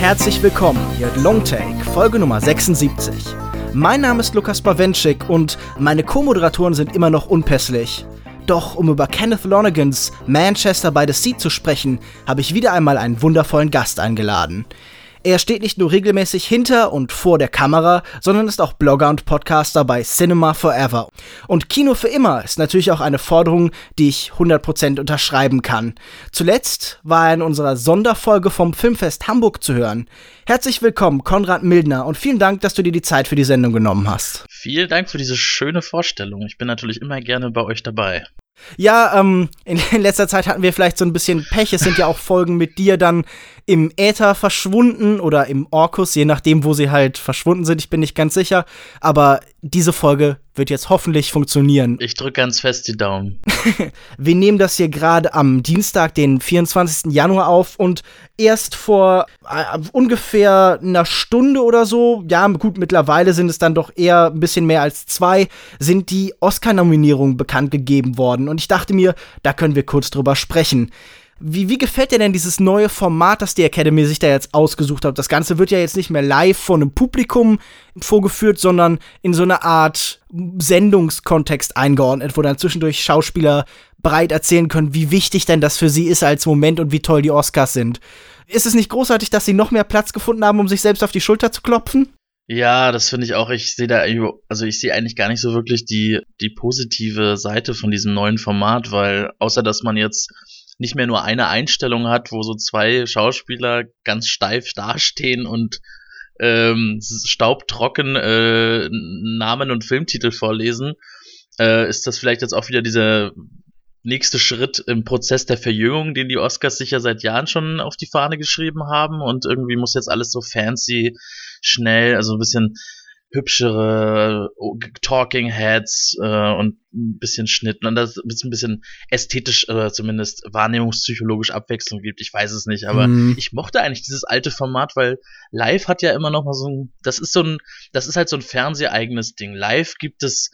Herzlich willkommen hier at Longtake, Folge Nummer 76. Mein Name ist Lukas Bawenschik und meine Co-Moderatoren sind immer noch unpässlich. Doch um über Kenneth Lonegans Manchester by the Sea zu sprechen, habe ich wieder einmal einen wundervollen Gast eingeladen. Er steht nicht nur regelmäßig hinter und vor der Kamera, sondern ist auch Blogger und Podcaster bei Cinema Forever. Und Kino für immer ist natürlich auch eine Forderung, die ich 100% unterschreiben kann. Zuletzt war er in unserer Sonderfolge vom Filmfest Hamburg zu hören. Herzlich willkommen, Konrad Mildner, und vielen Dank, dass du dir die Zeit für die Sendung genommen hast. Vielen Dank für diese schöne Vorstellung. Ich bin natürlich immer gerne bei euch dabei. Ja, ähm, in, in letzter Zeit hatten wir vielleicht so ein bisschen Pech. Es sind ja auch Folgen mit dir dann im Äther verschwunden oder im Orkus, je nachdem, wo sie halt verschwunden sind. Ich bin nicht ganz sicher. Aber diese Folge wird jetzt hoffentlich funktionieren. Ich drücke ganz fest die Daumen. Wir nehmen das hier gerade am Dienstag, den 24. Januar auf und erst vor äh, ungefähr einer Stunde oder so, ja gut, mittlerweile sind es dann doch eher ein bisschen mehr als zwei, sind die Oscar-Nominierungen bekannt gegeben worden. Und ich dachte mir, da können wir kurz drüber sprechen. Wie, wie gefällt dir denn dieses neue Format, das die Academy sich da jetzt ausgesucht hat? Das Ganze wird ja jetzt nicht mehr live von einem Publikum vorgeführt, sondern in so einer Art Sendungskontext eingeordnet, wo dann zwischendurch Schauspieler breit erzählen können, wie wichtig denn das für sie ist als Moment und wie toll die Oscars sind. Ist es nicht großartig, dass sie noch mehr Platz gefunden haben, um sich selbst auf die Schulter zu klopfen? Ja, das finde ich auch. Ich sehe da, also ich sehe eigentlich gar nicht so wirklich die, die positive Seite von diesem neuen Format, weil außer dass man jetzt nicht mehr nur eine Einstellung hat, wo so zwei Schauspieler ganz steif dastehen und ähm, staubtrocken äh, Namen und Filmtitel vorlesen, äh, ist das vielleicht jetzt auch wieder dieser nächste Schritt im Prozess der Verjüngung, den die Oscars sicher seit Jahren schon auf die Fahne geschrieben haben. Und irgendwie muss jetzt alles so fancy, schnell, also ein bisschen hübschere Talking Heads äh, und ein bisschen Schnitt und das ein bisschen ästhetisch oder zumindest wahrnehmungspsychologisch Abwechslung gibt. Ich weiß es nicht, aber mm. ich mochte eigentlich dieses alte Format, weil Live hat ja immer noch mal so ein, das ist so ein, das ist halt so ein Fernseheigenes Ding. Live gibt es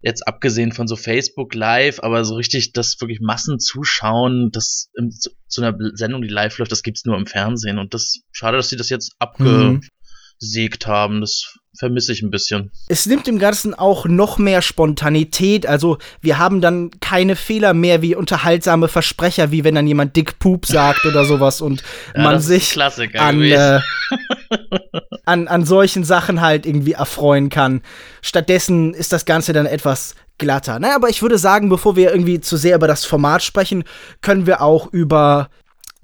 jetzt abgesehen von so Facebook Live, aber so richtig das wirklich Massen zuschauen, das in, zu, zu einer Sendung, die live läuft, das gibt's nur im Fernsehen und das schade, dass sie das jetzt abge mm besiegt haben. Das vermisse ich ein bisschen. Es nimmt im Ganzen auch noch mehr Spontanität. Also wir haben dann keine Fehler mehr wie unterhaltsame Versprecher, wie wenn dann jemand Dick Poop sagt oder sowas und ja, man sich an, äh, an, an solchen Sachen halt irgendwie erfreuen kann. Stattdessen ist das Ganze dann etwas glatter. Naja, aber ich würde sagen, bevor wir irgendwie zu sehr über das Format sprechen, können wir auch über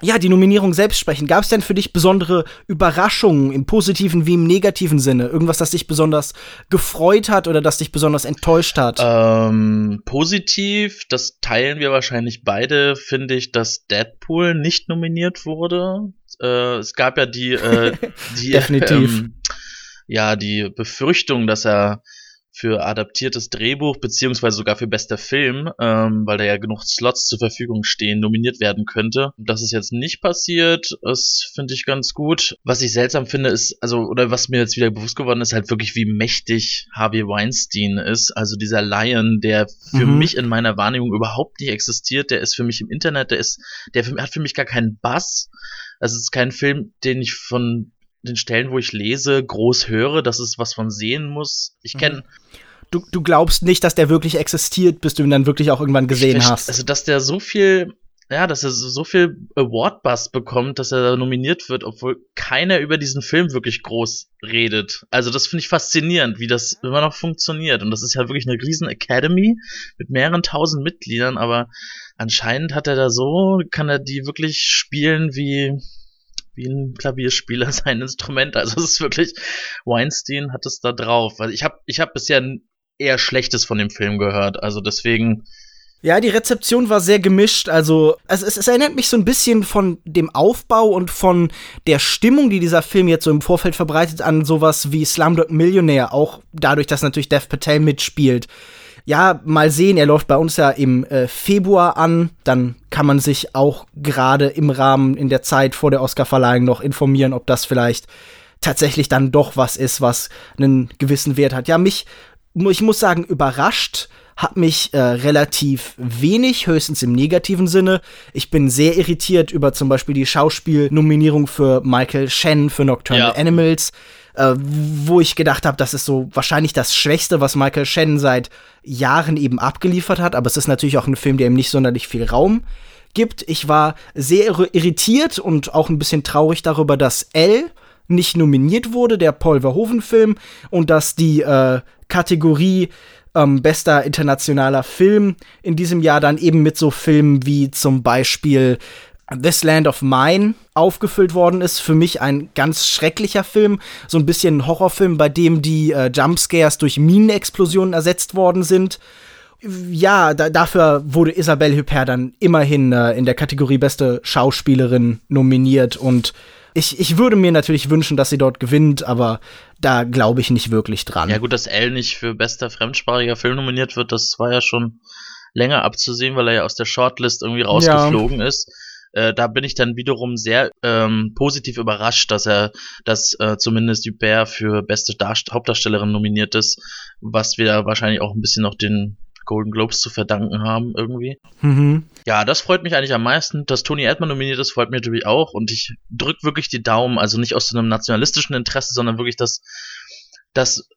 ja, die Nominierung selbst sprechen. Gab es denn für dich besondere Überraschungen im positiven wie im negativen Sinne? Irgendwas, das dich besonders gefreut hat oder das dich besonders enttäuscht hat? Ähm, positiv, das teilen wir wahrscheinlich beide, finde ich, dass Deadpool nicht nominiert wurde. Äh, es gab ja die, äh, die Definitiv. Ähm, ja, die Befürchtung, dass er für adaptiertes Drehbuch beziehungsweise sogar für bester Film, ähm, weil da ja genug Slots zur Verfügung stehen, nominiert werden könnte. Das ist jetzt nicht passiert. Das finde ich ganz gut. Was ich seltsam finde, ist, also, oder was mir jetzt wieder bewusst geworden ist, halt wirklich, wie mächtig Harvey Weinstein ist. Also dieser Lion, der für mhm. mich in meiner Wahrnehmung überhaupt nicht existiert, der ist für mich im Internet, der ist, der hat für mich gar keinen Bass. Also es ist kein Film, den ich von den Stellen, wo ich lese, groß höre, dass es was von sehen muss. Ich kenne. Mhm. Du, du glaubst nicht, dass der wirklich existiert, bis du ihn dann wirklich auch irgendwann gesehen ich, hast. Also, dass der so viel, ja, dass er so viel Award-Buzz bekommt, dass er da nominiert wird, obwohl keiner über diesen Film wirklich groß redet. Also, das finde ich faszinierend, wie das immer noch funktioniert. Und das ist ja wirklich eine riesen Academy mit mehreren tausend Mitgliedern, aber anscheinend hat er da so, kann er die wirklich spielen wie, wie ein Klavierspieler sein Instrument. Also es ist wirklich, Weinstein hat es da drauf. Also ich habe ich hab bisher eher Schlechtes von dem Film gehört. Also deswegen. Ja, die Rezeption war sehr gemischt. Also, also es, es, erinnert mich so ein bisschen von dem Aufbau und von der Stimmung, die dieser Film jetzt so im Vorfeld verbreitet, an sowas wie Slumdog Millionaire. Auch dadurch, dass natürlich Dev Patel mitspielt ja, mal sehen, er läuft bei uns ja im äh, Februar an. Dann kann man sich auch gerade im Rahmen in der Zeit vor der Oscarverleihung noch informieren, ob das vielleicht tatsächlich dann doch was ist, was einen gewissen Wert hat. Ja, mich, ich muss sagen, überrascht hat mich äh, relativ wenig, höchstens im negativen Sinne. Ich bin sehr irritiert über zum Beispiel die Schauspielnominierung für Michael Shannon für Nocturnal ja. Animals, äh, wo ich gedacht habe, das ist so wahrscheinlich das Schwächste, was Michael Shannon seit Jahren eben abgeliefert hat. Aber es ist natürlich auch ein Film, der ihm nicht sonderlich viel Raum gibt. Ich war sehr irritiert und auch ein bisschen traurig darüber, dass L nicht nominiert wurde, der Paul Verhoeven-Film, und dass die äh, Kategorie ähm, bester internationaler Film in diesem Jahr dann eben mit so Filmen wie zum Beispiel This Land of Mine aufgefüllt worden ist. Für mich ein ganz schrecklicher Film. So ein bisschen ein Horrorfilm, bei dem die äh, Jumpscares durch Minenexplosionen ersetzt worden sind. Ja, da, dafür wurde Isabelle Huppert dann immerhin äh, in der Kategorie beste Schauspielerin nominiert und ich, ich würde mir natürlich wünschen, dass sie dort gewinnt, aber da glaube ich nicht wirklich dran. Ja, gut, dass Elle nicht für bester fremdsprachiger Film nominiert wird, das war ja schon länger abzusehen, weil er ja aus der Shortlist irgendwie rausgeflogen ja. ist. Äh, da bin ich dann wiederum sehr ähm, positiv überrascht, dass er, dass äh, zumindest Hubert für beste Darst Hauptdarstellerin nominiert ist, was wir wahrscheinlich auch ein bisschen noch den Golden Globes zu verdanken haben irgendwie. Mhm. Ja, das freut mich eigentlich am meisten. Dass Tony Erdmann nominiert ist, freut mich natürlich auch. Und ich drücke wirklich die Daumen, also nicht aus so einem nationalistischen Interesse, sondern wirklich, dass, dass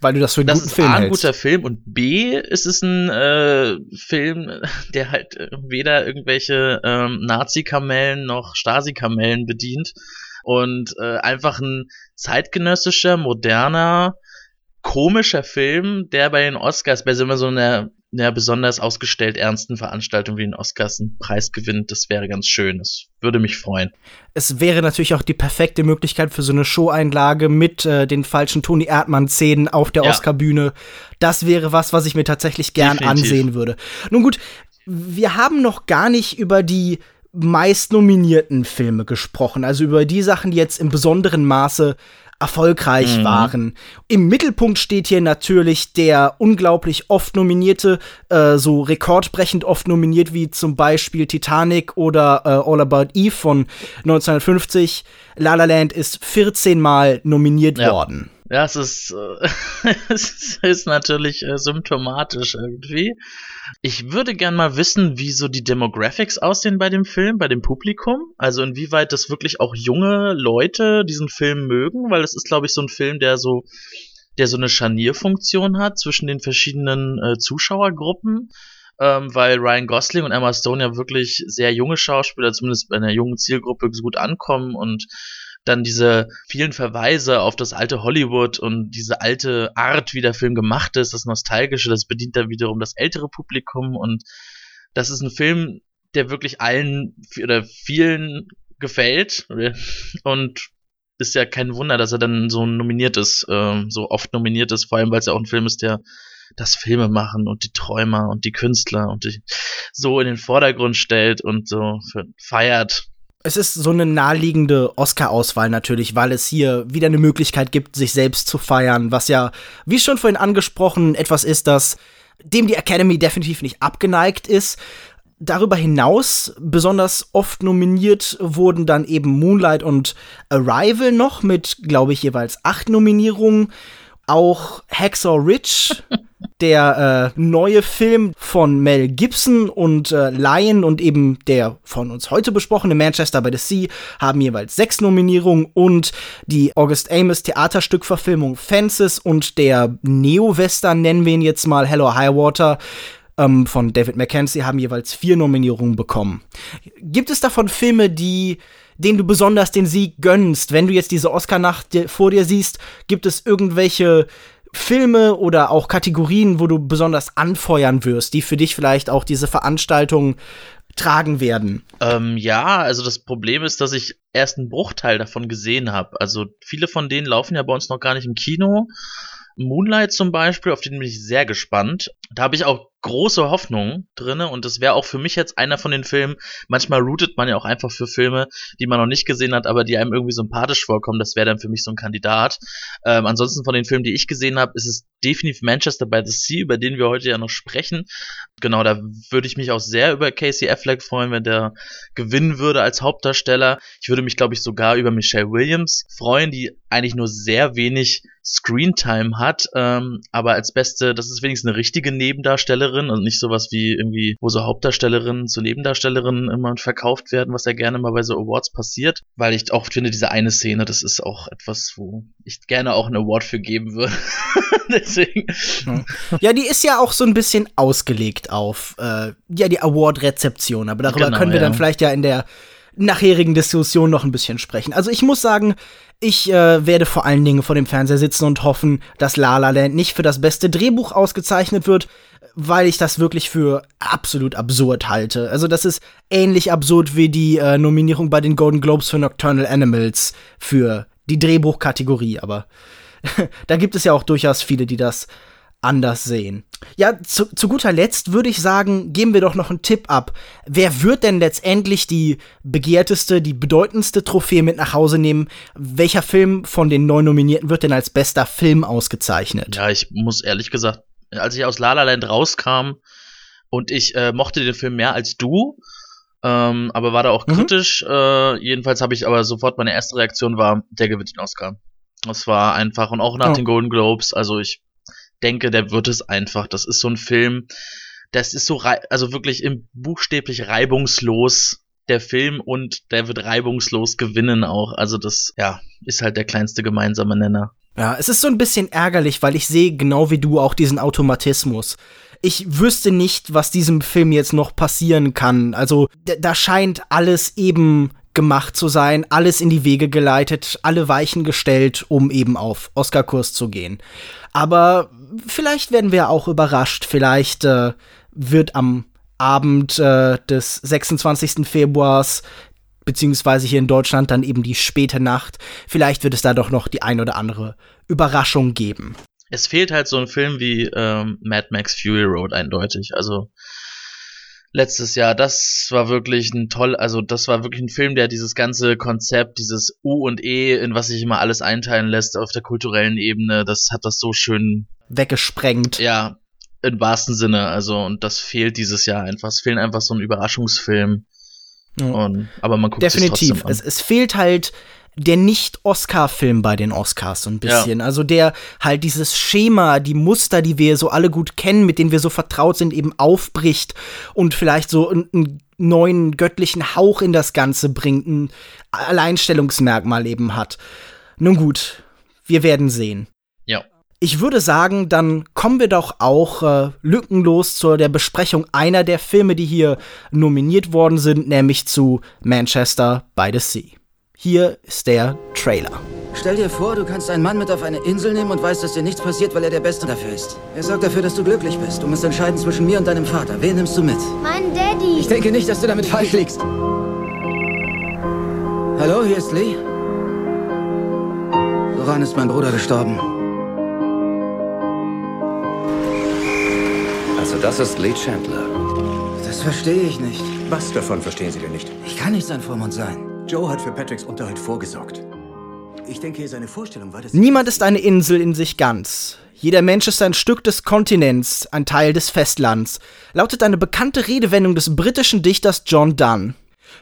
weil du das für einen das guten Film ist A, ein hältst. guter Film und B ist es ein äh, Film, der halt weder irgendwelche ähm, Nazi-Kamellen noch Stasi-Kamellen bedient und äh, einfach ein zeitgenössischer, moderner, komischer Film, der bei den Oscars bei so einer, einer besonders ausgestellt ernsten Veranstaltung wie den Oscars einen Preis gewinnt. Das wäre ganz schön. Das würde mich freuen. Es wäre natürlich auch die perfekte Möglichkeit für so eine Show-Einlage mit äh, den falschen Toni Erdmann-Szenen auf der ja. Oscar-Bühne. Das wäre was, was ich mir tatsächlich gern Definitiv. ansehen würde. Nun gut, wir haben noch gar nicht über die meist nominierten Filme gesprochen, also über die Sachen, die jetzt im besonderen Maße erfolgreich mhm. waren. Im Mittelpunkt steht hier natürlich der unglaublich oft nominierte, äh, so rekordbrechend oft nominiert wie zum Beispiel Titanic oder äh, All About Eve von 1950. La La Land ist 14 Mal nominiert ja. worden. Ja, es ist, äh, es ist natürlich äh, symptomatisch irgendwie. Ich würde gern mal wissen, wie so die Demographics aussehen bei dem Film, bei dem Publikum. Also inwieweit das wirklich auch junge Leute diesen Film mögen, weil es ist, glaube ich, so ein Film, der so, der so eine Scharnierfunktion hat zwischen den verschiedenen äh, Zuschauergruppen. Ähm, weil Ryan Gosling und Emma Stone ja wirklich sehr junge Schauspieler, zumindest bei einer jungen Zielgruppe, gut ankommen und dann diese vielen Verweise auf das alte Hollywood und diese alte Art, wie der Film gemacht ist, das Nostalgische, das bedient dann wiederum das ältere Publikum und das ist ein Film, der wirklich allen oder vielen gefällt und ist ja kein Wunder, dass er dann so nominiert ist, äh, so oft nominiert ist, vor allem weil es ja auch ein Film ist, der das Filme machen und die Träumer und die Künstler und die so in den Vordergrund stellt und so feiert es ist so eine naheliegende Oscar-Auswahl natürlich, weil es hier wieder eine Möglichkeit gibt, sich selbst zu feiern, was ja, wie schon vorhin angesprochen, etwas ist, das dem die Academy definitiv nicht abgeneigt ist. Darüber hinaus besonders oft nominiert wurden dann eben Moonlight und Arrival noch mit, glaube ich, jeweils acht Nominierungen. Auch Hacksaw Ridge der äh, neue Film von Mel Gibson und äh, Lion und eben der von uns heute besprochene Manchester by the Sea haben jeweils sechs Nominierungen und die August Amos Theaterstückverfilmung Fences und der Neo-Western, nennen wir ihn jetzt mal Hello Highwater, ähm, von David Mackenzie haben jeweils vier Nominierungen bekommen. Gibt es davon Filme, die denen du besonders den Sieg gönnst? Wenn du jetzt diese Oscar-Nacht vor dir siehst, gibt es irgendwelche Filme oder auch Kategorien, wo du besonders anfeuern wirst, die für dich vielleicht auch diese Veranstaltung tragen werden? Ähm, ja, also das Problem ist, dass ich erst einen Bruchteil davon gesehen habe. Also viele von denen laufen ja bei uns noch gar nicht im Kino. Moonlight zum Beispiel, auf den bin ich sehr gespannt. Da habe ich auch große Hoffnung drinne und das wäre auch für mich jetzt einer von den Filmen. Manchmal routet man ja auch einfach für Filme, die man noch nicht gesehen hat, aber die einem irgendwie sympathisch vorkommen. Das wäre dann für mich so ein Kandidat. Ähm, ansonsten von den Filmen, die ich gesehen habe, ist es definitiv Manchester by the Sea, über den wir heute ja noch sprechen. Genau, da würde ich mich auch sehr über Casey Affleck freuen, wenn der gewinnen würde als Hauptdarsteller. Ich würde mich, glaube ich, sogar über Michelle Williams freuen, die eigentlich nur sehr wenig Screentime hat, ähm, aber als beste, das ist wenigstens eine richtige Nebendarstellerin und nicht sowas wie irgendwie, wo so Hauptdarstellerinnen zu Nebendarstellerinnen immer verkauft werden, was ja gerne mal bei so Awards passiert, weil ich auch finde, diese eine Szene, das ist auch etwas, wo ich gerne auch einen Award für geben würde. Deswegen. Ja, die ist ja auch so ein bisschen ausgelegt auf äh, ja die Award-Rezeption, aber darüber genau, können wir ja. dann vielleicht ja in der nachherigen Diskussion noch ein bisschen sprechen. Also ich muss sagen, ich äh, werde vor allen Dingen vor dem Fernseher sitzen und hoffen, dass La La Land nicht für das beste Drehbuch ausgezeichnet wird, weil ich das wirklich für absolut absurd halte. Also das ist ähnlich absurd wie die äh, Nominierung bei den Golden Globes für Nocturnal Animals für die Drehbuchkategorie, aber da gibt es ja auch durchaus viele, die das anders sehen. Ja, zu, zu guter Letzt würde ich sagen, geben wir doch noch einen Tipp ab. Wer wird denn letztendlich die begehrteste, die bedeutendste Trophäe mit nach Hause nehmen? Welcher Film von den neun Nominierten wird denn als bester Film ausgezeichnet? Ja, ich muss ehrlich gesagt, als ich aus La La Land rauskam und ich äh, mochte den Film mehr als du, ähm, aber war da auch mhm. kritisch. Äh, jedenfalls habe ich aber sofort meine erste Reaktion war, der gewinnt den Oscar. Das war einfach und auch nach oh. den Golden Globes. Also ich denke, der wird es einfach. Das ist so ein Film, das ist so, also wirklich im buchstäblich reibungslos der Film und der wird reibungslos gewinnen auch. Also das, ja, ist halt der kleinste gemeinsame Nenner. Ja, es ist so ein bisschen ärgerlich, weil ich sehe genau wie du auch diesen Automatismus. Ich wüsste nicht, was diesem Film jetzt noch passieren kann. Also da scheint alles eben gemacht zu sein, alles in die Wege geleitet, alle Weichen gestellt, um eben auf Oscar-Kurs zu gehen. Aber vielleicht werden wir auch überrascht. Vielleicht äh, wird am Abend äh, des 26. Februars beziehungsweise hier in Deutschland dann eben die späte Nacht. Vielleicht wird es da doch noch die ein oder andere Überraschung geben. Es fehlt halt so ein Film wie ähm, Mad Max Fury Road eindeutig. Also letztes Jahr, das war wirklich ein toll, also das war wirklich ein Film, der dieses ganze Konzept, dieses U und E, in was sich immer alles einteilen lässt auf der kulturellen Ebene, das hat das so schön weggesprengt. Ja, im wahrsten Sinne. Also, und das fehlt dieses Jahr einfach. Es fehlt einfach so ein Überraschungsfilm. Ja. Und, aber man guckt Definitiv. Es, es fehlt halt der Nicht-Oscar-Film bei den Oscars so ein bisschen. Ja. Also der halt dieses Schema, die Muster, die wir so alle gut kennen, mit denen wir so vertraut sind, eben aufbricht und vielleicht so einen neuen göttlichen Hauch in das Ganze bringt, ein Alleinstellungsmerkmal eben hat. Nun gut, wir werden sehen. Ich würde sagen, dann kommen wir doch auch äh, lückenlos zu der Besprechung einer der Filme, die hier nominiert worden sind, nämlich zu Manchester by the Sea. Hier ist der Trailer. Stell dir vor, du kannst einen Mann mit auf eine Insel nehmen und weißt, dass dir nichts passiert, weil er der Beste dafür ist. Er sorgt dafür, dass du glücklich bist. Du musst entscheiden zwischen mir und deinem Vater. Wen nimmst du mit? Mein Daddy. Ich denke nicht, dass du damit falsch liegst. Hallo, hier ist Lee. Woran ist mein Bruder gestorben? Also das ist Lee Chandler. Das verstehe ich nicht. Was davon verstehen Sie denn nicht? Ich kann nicht sein Vormund sein. Joe hat für Patricks Unterhalt vorgesorgt. Ich denke, seine Vorstellung war das. Niemand ist eine Insel in sich ganz. Jeder Mensch ist ein Stück des Kontinents, ein Teil des Festlands, lautet eine bekannte Redewendung des britischen Dichters John Donne.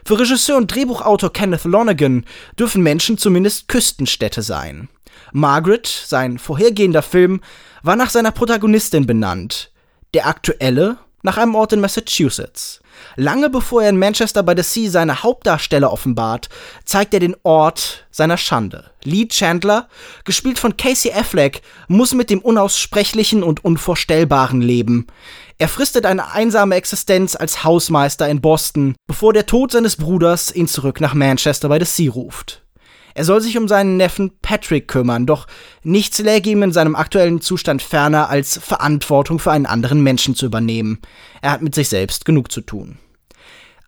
Für Regisseur und Drehbuchautor Kenneth Lonergan dürfen Menschen zumindest Küstenstädte sein. Margaret, sein vorhergehender Film, war nach seiner Protagonistin benannt der aktuelle nach einem Ort in Massachusetts. Lange bevor er in Manchester by the Sea seine Hauptdarsteller offenbart, zeigt er den Ort seiner Schande. Lee Chandler, gespielt von Casey Affleck, muss mit dem Unaussprechlichen und Unvorstellbaren leben. Er fristet eine einsame Existenz als Hausmeister in Boston, bevor der Tod seines Bruders ihn zurück nach Manchester by the Sea ruft. Er soll sich um seinen Neffen Patrick kümmern, doch nichts läge ihm in seinem aktuellen Zustand ferner, als Verantwortung für einen anderen Menschen zu übernehmen. Er hat mit sich selbst genug zu tun.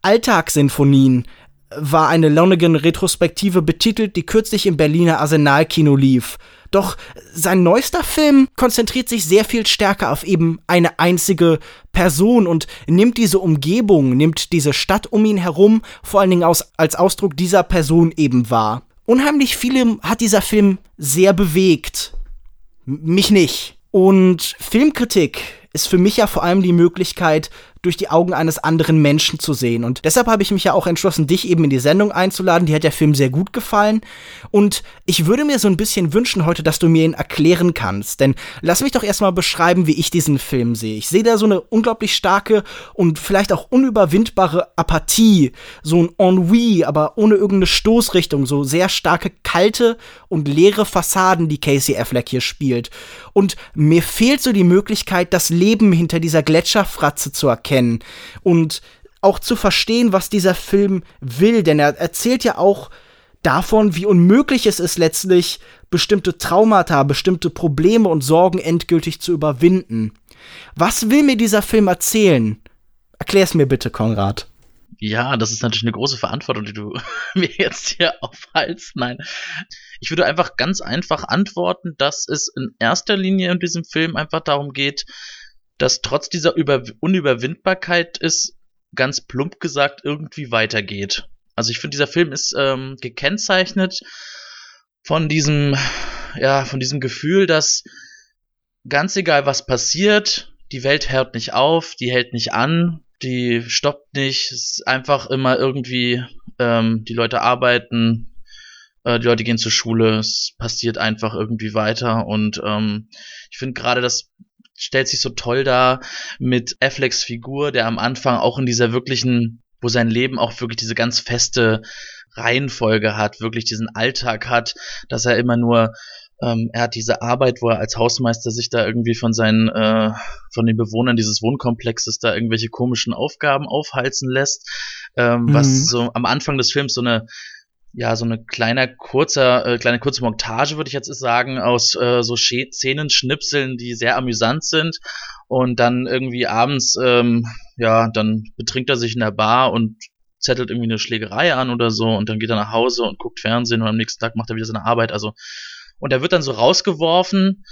Alltagssinfonien war eine Lonergan-Retrospektive betitelt, die kürzlich im Berliner Arsenal-Kino lief. Doch sein neuester Film konzentriert sich sehr viel stärker auf eben eine einzige Person und nimmt diese Umgebung, nimmt diese Stadt um ihn herum vor allen Dingen aus, als Ausdruck dieser Person eben wahr. Unheimlich viele hat dieser Film sehr bewegt. Mich nicht. Und Filmkritik ist für mich ja vor allem die Möglichkeit, durch die Augen eines anderen Menschen zu sehen. Und deshalb habe ich mich ja auch entschlossen, dich eben in die Sendung einzuladen. Die hat der Film sehr gut gefallen. Und ich würde mir so ein bisschen wünschen heute, dass du mir ihn erklären kannst. Denn lass mich doch erstmal beschreiben, wie ich diesen Film sehe. Ich sehe da so eine unglaublich starke und vielleicht auch unüberwindbare Apathie, so ein Ennui, aber ohne irgendeine Stoßrichtung, so sehr starke kalte und leere Fassaden, die Casey Affleck hier spielt. Und mir fehlt so die Möglichkeit, das Leben hinter dieser Gletscherfratze zu erkennen und auch zu verstehen, was dieser Film will, denn er erzählt ja auch davon, wie unmöglich es ist, letztlich bestimmte Traumata, bestimmte Probleme und Sorgen endgültig zu überwinden. Was will mir dieser Film erzählen? Erklär's mir bitte, Konrad. Ja, das ist natürlich eine große Verantwortung, die du mir jetzt hier aufhalst. Nein. Ich würde einfach ganz einfach antworten, dass es in erster Linie in diesem Film einfach darum geht, dass trotz dieser Über Unüberwindbarkeit es ganz plump gesagt irgendwie weitergeht. Also ich finde, dieser Film ist ähm, gekennzeichnet von diesem, ja, von diesem Gefühl, dass ganz egal was passiert, die Welt hört nicht auf, die hält nicht an, die stoppt nicht, ist einfach immer irgendwie, ähm, die Leute arbeiten, äh, die Leute gehen zur Schule, es passiert einfach irgendwie weiter. Und ähm, ich finde gerade das stellt sich so toll dar mit Afflecks Figur, der am Anfang auch in dieser wirklichen, wo sein Leben auch wirklich diese ganz feste Reihenfolge hat, wirklich diesen Alltag hat, dass er immer nur ähm, er hat diese Arbeit, wo er als Hausmeister sich da irgendwie von seinen, äh, von den Bewohnern dieses Wohnkomplexes da irgendwelche komischen Aufgaben aufhalsen lässt, ähm, mhm. was so am Anfang des Films so eine ja, so eine kleine kurzer, äh, kleine kurze Montage, würde ich jetzt sagen, aus äh, so Szenen, Schnipseln, die sehr amüsant sind. Und dann irgendwie abends, ähm, ja, dann betrinkt er sich in der Bar und zettelt irgendwie eine Schlägerei an oder so und dann geht er nach Hause und guckt Fernsehen und am nächsten Tag macht er wieder seine Arbeit. Also und er wird dann so rausgeworfen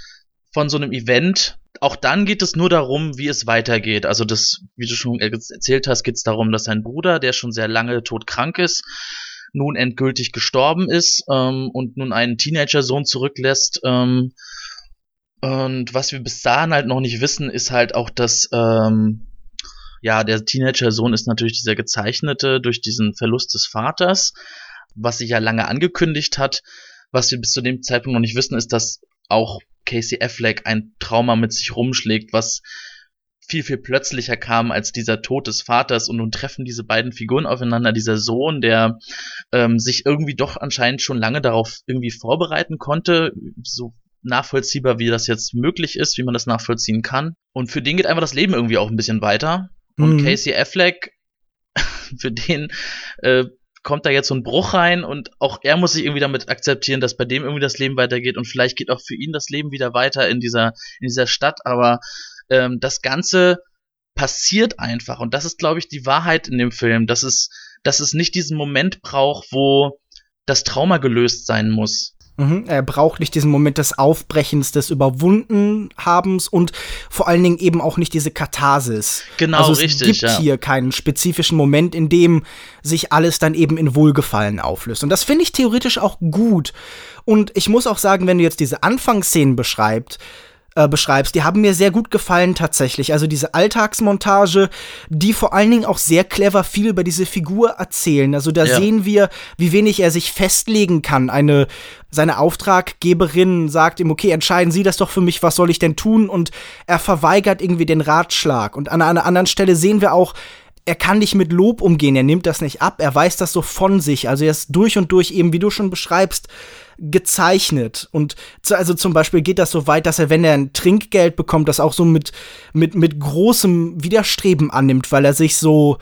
von so einem Event. Auch dann geht es nur darum, wie es weitergeht. Also das, wie du schon erzählt hast, geht es darum, dass sein Bruder, der schon sehr lange todkrank ist, nun endgültig gestorben ist ähm, und nun einen Teenager-Sohn zurücklässt. Ähm, und was wir bis dahin halt noch nicht wissen, ist halt auch, dass ähm, ja der Teenager-Sohn ist natürlich dieser gezeichnete durch diesen Verlust des Vaters, was sich ja lange angekündigt hat. Was wir bis zu dem Zeitpunkt noch nicht wissen, ist, dass auch Casey Affleck ein Trauma mit sich rumschlägt, was viel, viel plötzlicher kam als dieser Tod des Vaters und nun treffen diese beiden Figuren aufeinander. Dieser Sohn, der ähm, sich irgendwie doch anscheinend schon lange darauf irgendwie vorbereiten konnte, so nachvollziehbar, wie das jetzt möglich ist, wie man das nachvollziehen kann. Und für den geht einfach das Leben irgendwie auch ein bisschen weiter. Und mhm. Casey Affleck, für den äh, kommt da jetzt so ein Bruch rein und auch er muss sich irgendwie damit akzeptieren, dass bei dem irgendwie das Leben weitergeht und vielleicht geht auch für ihn das Leben wieder weiter in dieser, in dieser Stadt, aber ähm, das Ganze passiert einfach und das ist, glaube ich, die Wahrheit in dem Film, dass es, dass es nicht diesen Moment braucht, wo das Trauma gelöst sein muss. Mhm, er braucht nicht diesen Moment des Aufbrechens, des Überwundenhabens und vor allen Dingen eben auch nicht diese Katharsis. Genau, also es richtig. gibt ja. hier keinen spezifischen Moment, in dem sich alles dann eben in Wohlgefallen auflöst. Und das finde ich theoretisch auch gut. Und ich muss auch sagen, wenn du jetzt diese Anfangsszenen beschreibst, äh, beschreibst, die haben mir sehr gut gefallen tatsächlich. Also diese Alltagsmontage, die vor allen Dingen auch sehr clever viel über diese Figur erzählen. Also da ja. sehen wir, wie wenig er sich festlegen kann. Eine seine Auftraggeberin sagt ihm, okay, entscheiden Sie das doch für mich, was soll ich denn tun? Und er verweigert irgendwie den Ratschlag. Und an einer anderen Stelle sehen wir auch, er kann nicht mit Lob umgehen, er nimmt das nicht ab, er weiß das so von sich. Also er ist durch und durch eben, wie du schon beschreibst, gezeichnet. Und also zum Beispiel geht das so weit, dass er, wenn er ein Trinkgeld bekommt, das auch so mit, mit, mit großem Widerstreben annimmt, weil er sich so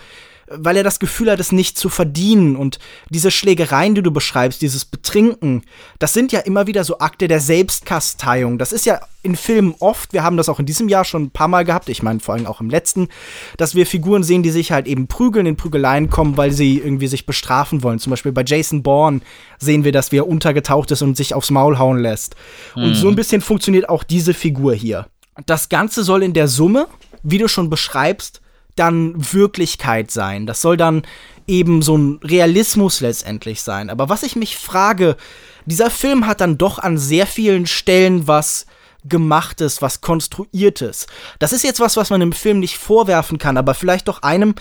weil er das Gefühl hat, es nicht zu verdienen. Und diese Schlägereien, die du beschreibst, dieses Betrinken, das sind ja immer wieder so Akte der Selbstkasteiung. Das ist ja in Filmen oft, wir haben das auch in diesem Jahr schon ein paar Mal gehabt, ich meine vor allem auch im letzten, dass wir Figuren sehen, die sich halt eben prügeln, in Prügeleien kommen, weil sie irgendwie sich bestrafen wollen. Zum Beispiel bei Jason Bourne sehen wir, dass er untergetaucht ist und sich aufs Maul hauen lässt. Mhm. Und so ein bisschen funktioniert auch diese Figur hier. Das Ganze soll in der Summe, wie du schon beschreibst, dann Wirklichkeit sein. Das soll dann eben so ein Realismus letztendlich sein. Aber was ich mich frage, dieser Film hat dann doch an sehr vielen Stellen was gemachtes, was konstruiertes. Das ist jetzt was, was man im Film nicht vorwerfen kann, aber vielleicht doch einem,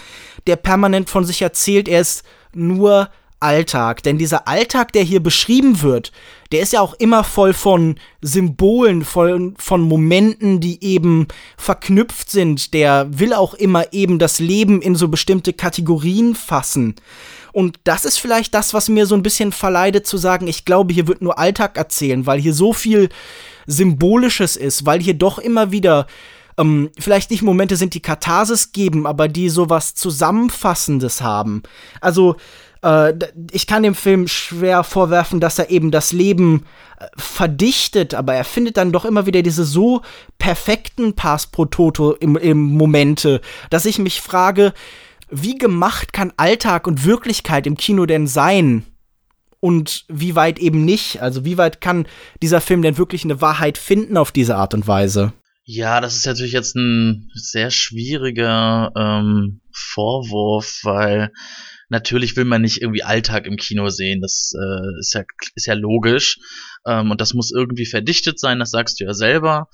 der permanent von sich erzählt, er ist nur Alltag. Denn dieser Alltag, der hier beschrieben wird, der ist ja auch immer voll von Symbolen, voll von Momenten, die eben verknüpft sind. Der will auch immer eben das Leben in so bestimmte Kategorien fassen. Und das ist vielleicht das, was mir so ein bisschen verleidet zu sagen, ich glaube, hier wird nur Alltag erzählen, weil hier so viel Symbolisches ist, weil hier doch immer wieder ähm, vielleicht nicht Momente sind, die Katharsis geben, aber die sowas Zusammenfassendes haben. Also, äh, ich kann dem Film schwer vorwerfen, dass er eben das Leben äh, verdichtet, aber er findet dann doch immer wieder diese so perfekten Pass pro Toto im, im Momente, dass ich mich frage, wie gemacht kann Alltag und Wirklichkeit im Kino denn sein? Und wie weit eben nicht? Also wie weit kann dieser Film denn wirklich eine Wahrheit finden auf diese Art und Weise? Ja, das ist natürlich jetzt ein sehr schwieriger ähm, Vorwurf, weil natürlich will man nicht irgendwie Alltag im Kino sehen. Das äh, ist, ja, ist ja logisch. Ähm, und das muss irgendwie verdichtet sein, das sagst du ja selber.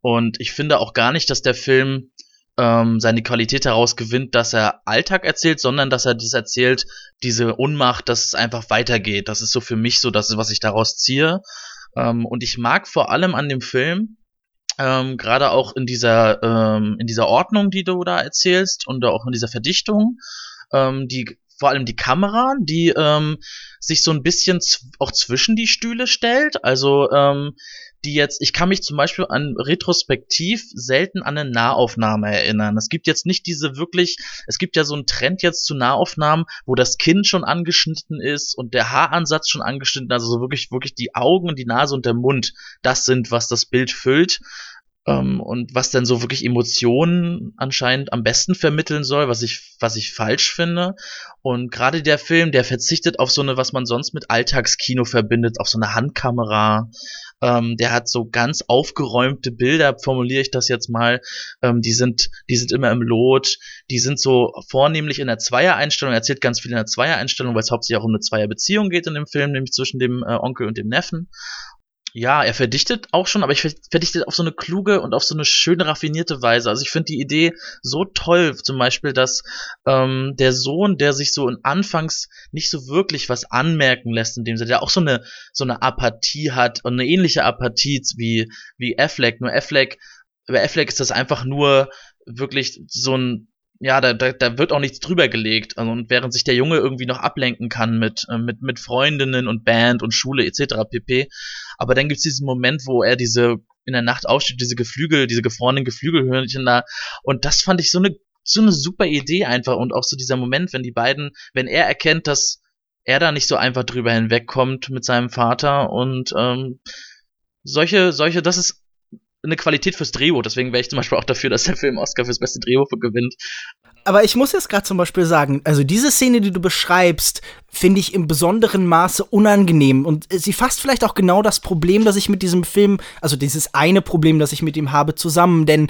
Und ich finde auch gar nicht, dass der Film ähm, seine Qualität daraus gewinnt, dass er Alltag erzählt, sondern dass er das erzählt, diese Unmacht, dass es einfach weitergeht. Das ist so für mich so das, was ich daraus ziehe. Ähm, und ich mag vor allem an dem Film, ähm, gerade auch in dieser, ähm, in dieser Ordnung, die du da erzählst und auch in dieser Verdichtung, ähm, die vor allem die Kamera, die ähm, sich so ein bisschen auch zwischen die Stühle stellt. Also ähm, die jetzt, ich kann mich zum Beispiel an retrospektiv selten an eine Nahaufnahme erinnern. Es gibt jetzt nicht diese wirklich, es gibt ja so einen Trend jetzt zu Nahaufnahmen, wo das Kinn schon angeschnitten ist und der Haaransatz schon angeschnitten, also so wirklich, wirklich die Augen, die Nase und der Mund, das sind, was das Bild füllt und was dann so wirklich Emotionen anscheinend am besten vermitteln soll, was ich, was ich falsch finde. Und gerade der Film, der verzichtet auf so eine, was man sonst mit Alltagskino verbindet, auf so eine Handkamera. Ähm, der hat so ganz aufgeräumte Bilder, formuliere ich das jetzt mal. Ähm, die sind, die sind immer im Lot. Die sind so vornehmlich in der Zweier-Einstellung. Er erzählt ganz viel in der Zweier-Einstellung, weil es hauptsächlich auch um eine Zweierbeziehung geht in dem Film, nämlich zwischen dem äh, Onkel und dem Neffen ja, er verdichtet auch schon, aber ich verdichtet auf so eine kluge und auf so eine schöne raffinierte Weise. Also ich finde die Idee so toll, zum Beispiel, dass ähm, der Sohn, der sich so in Anfangs nicht so wirklich was anmerken lässt, in dem Sinne, der auch so eine so eine Apathie hat und eine ähnliche Apathie wie wie Affleck. Nur Affleck, bei Affleck ist das einfach nur wirklich so ein ja, da, da, da wird auch nichts drüber gelegt. Also, und während sich der Junge irgendwie noch ablenken kann mit, äh, mit, mit Freundinnen und Band und Schule etc. pp. Aber dann gibt's diesen Moment, wo er diese in der Nacht aufsteht, diese Geflügel, diese gefrorenen Geflügelhörnchen da. Und das fand ich so eine, so eine super Idee einfach. Und auch so dieser Moment, wenn die beiden, wenn er erkennt, dass er da nicht so einfach drüber hinwegkommt mit seinem Vater und ähm, solche, solche, das ist eine Qualität fürs Drehbuch. Deswegen wäre ich zum Beispiel auch dafür, dass der Film Oscar fürs beste Drehbuch gewinnt. Aber ich muss jetzt gerade zum Beispiel sagen, also diese Szene, die du beschreibst, finde ich im besonderen Maße unangenehm. Und sie fasst vielleicht auch genau das Problem, das ich mit diesem Film, also dieses eine Problem, das ich mit ihm habe, zusammen. Denn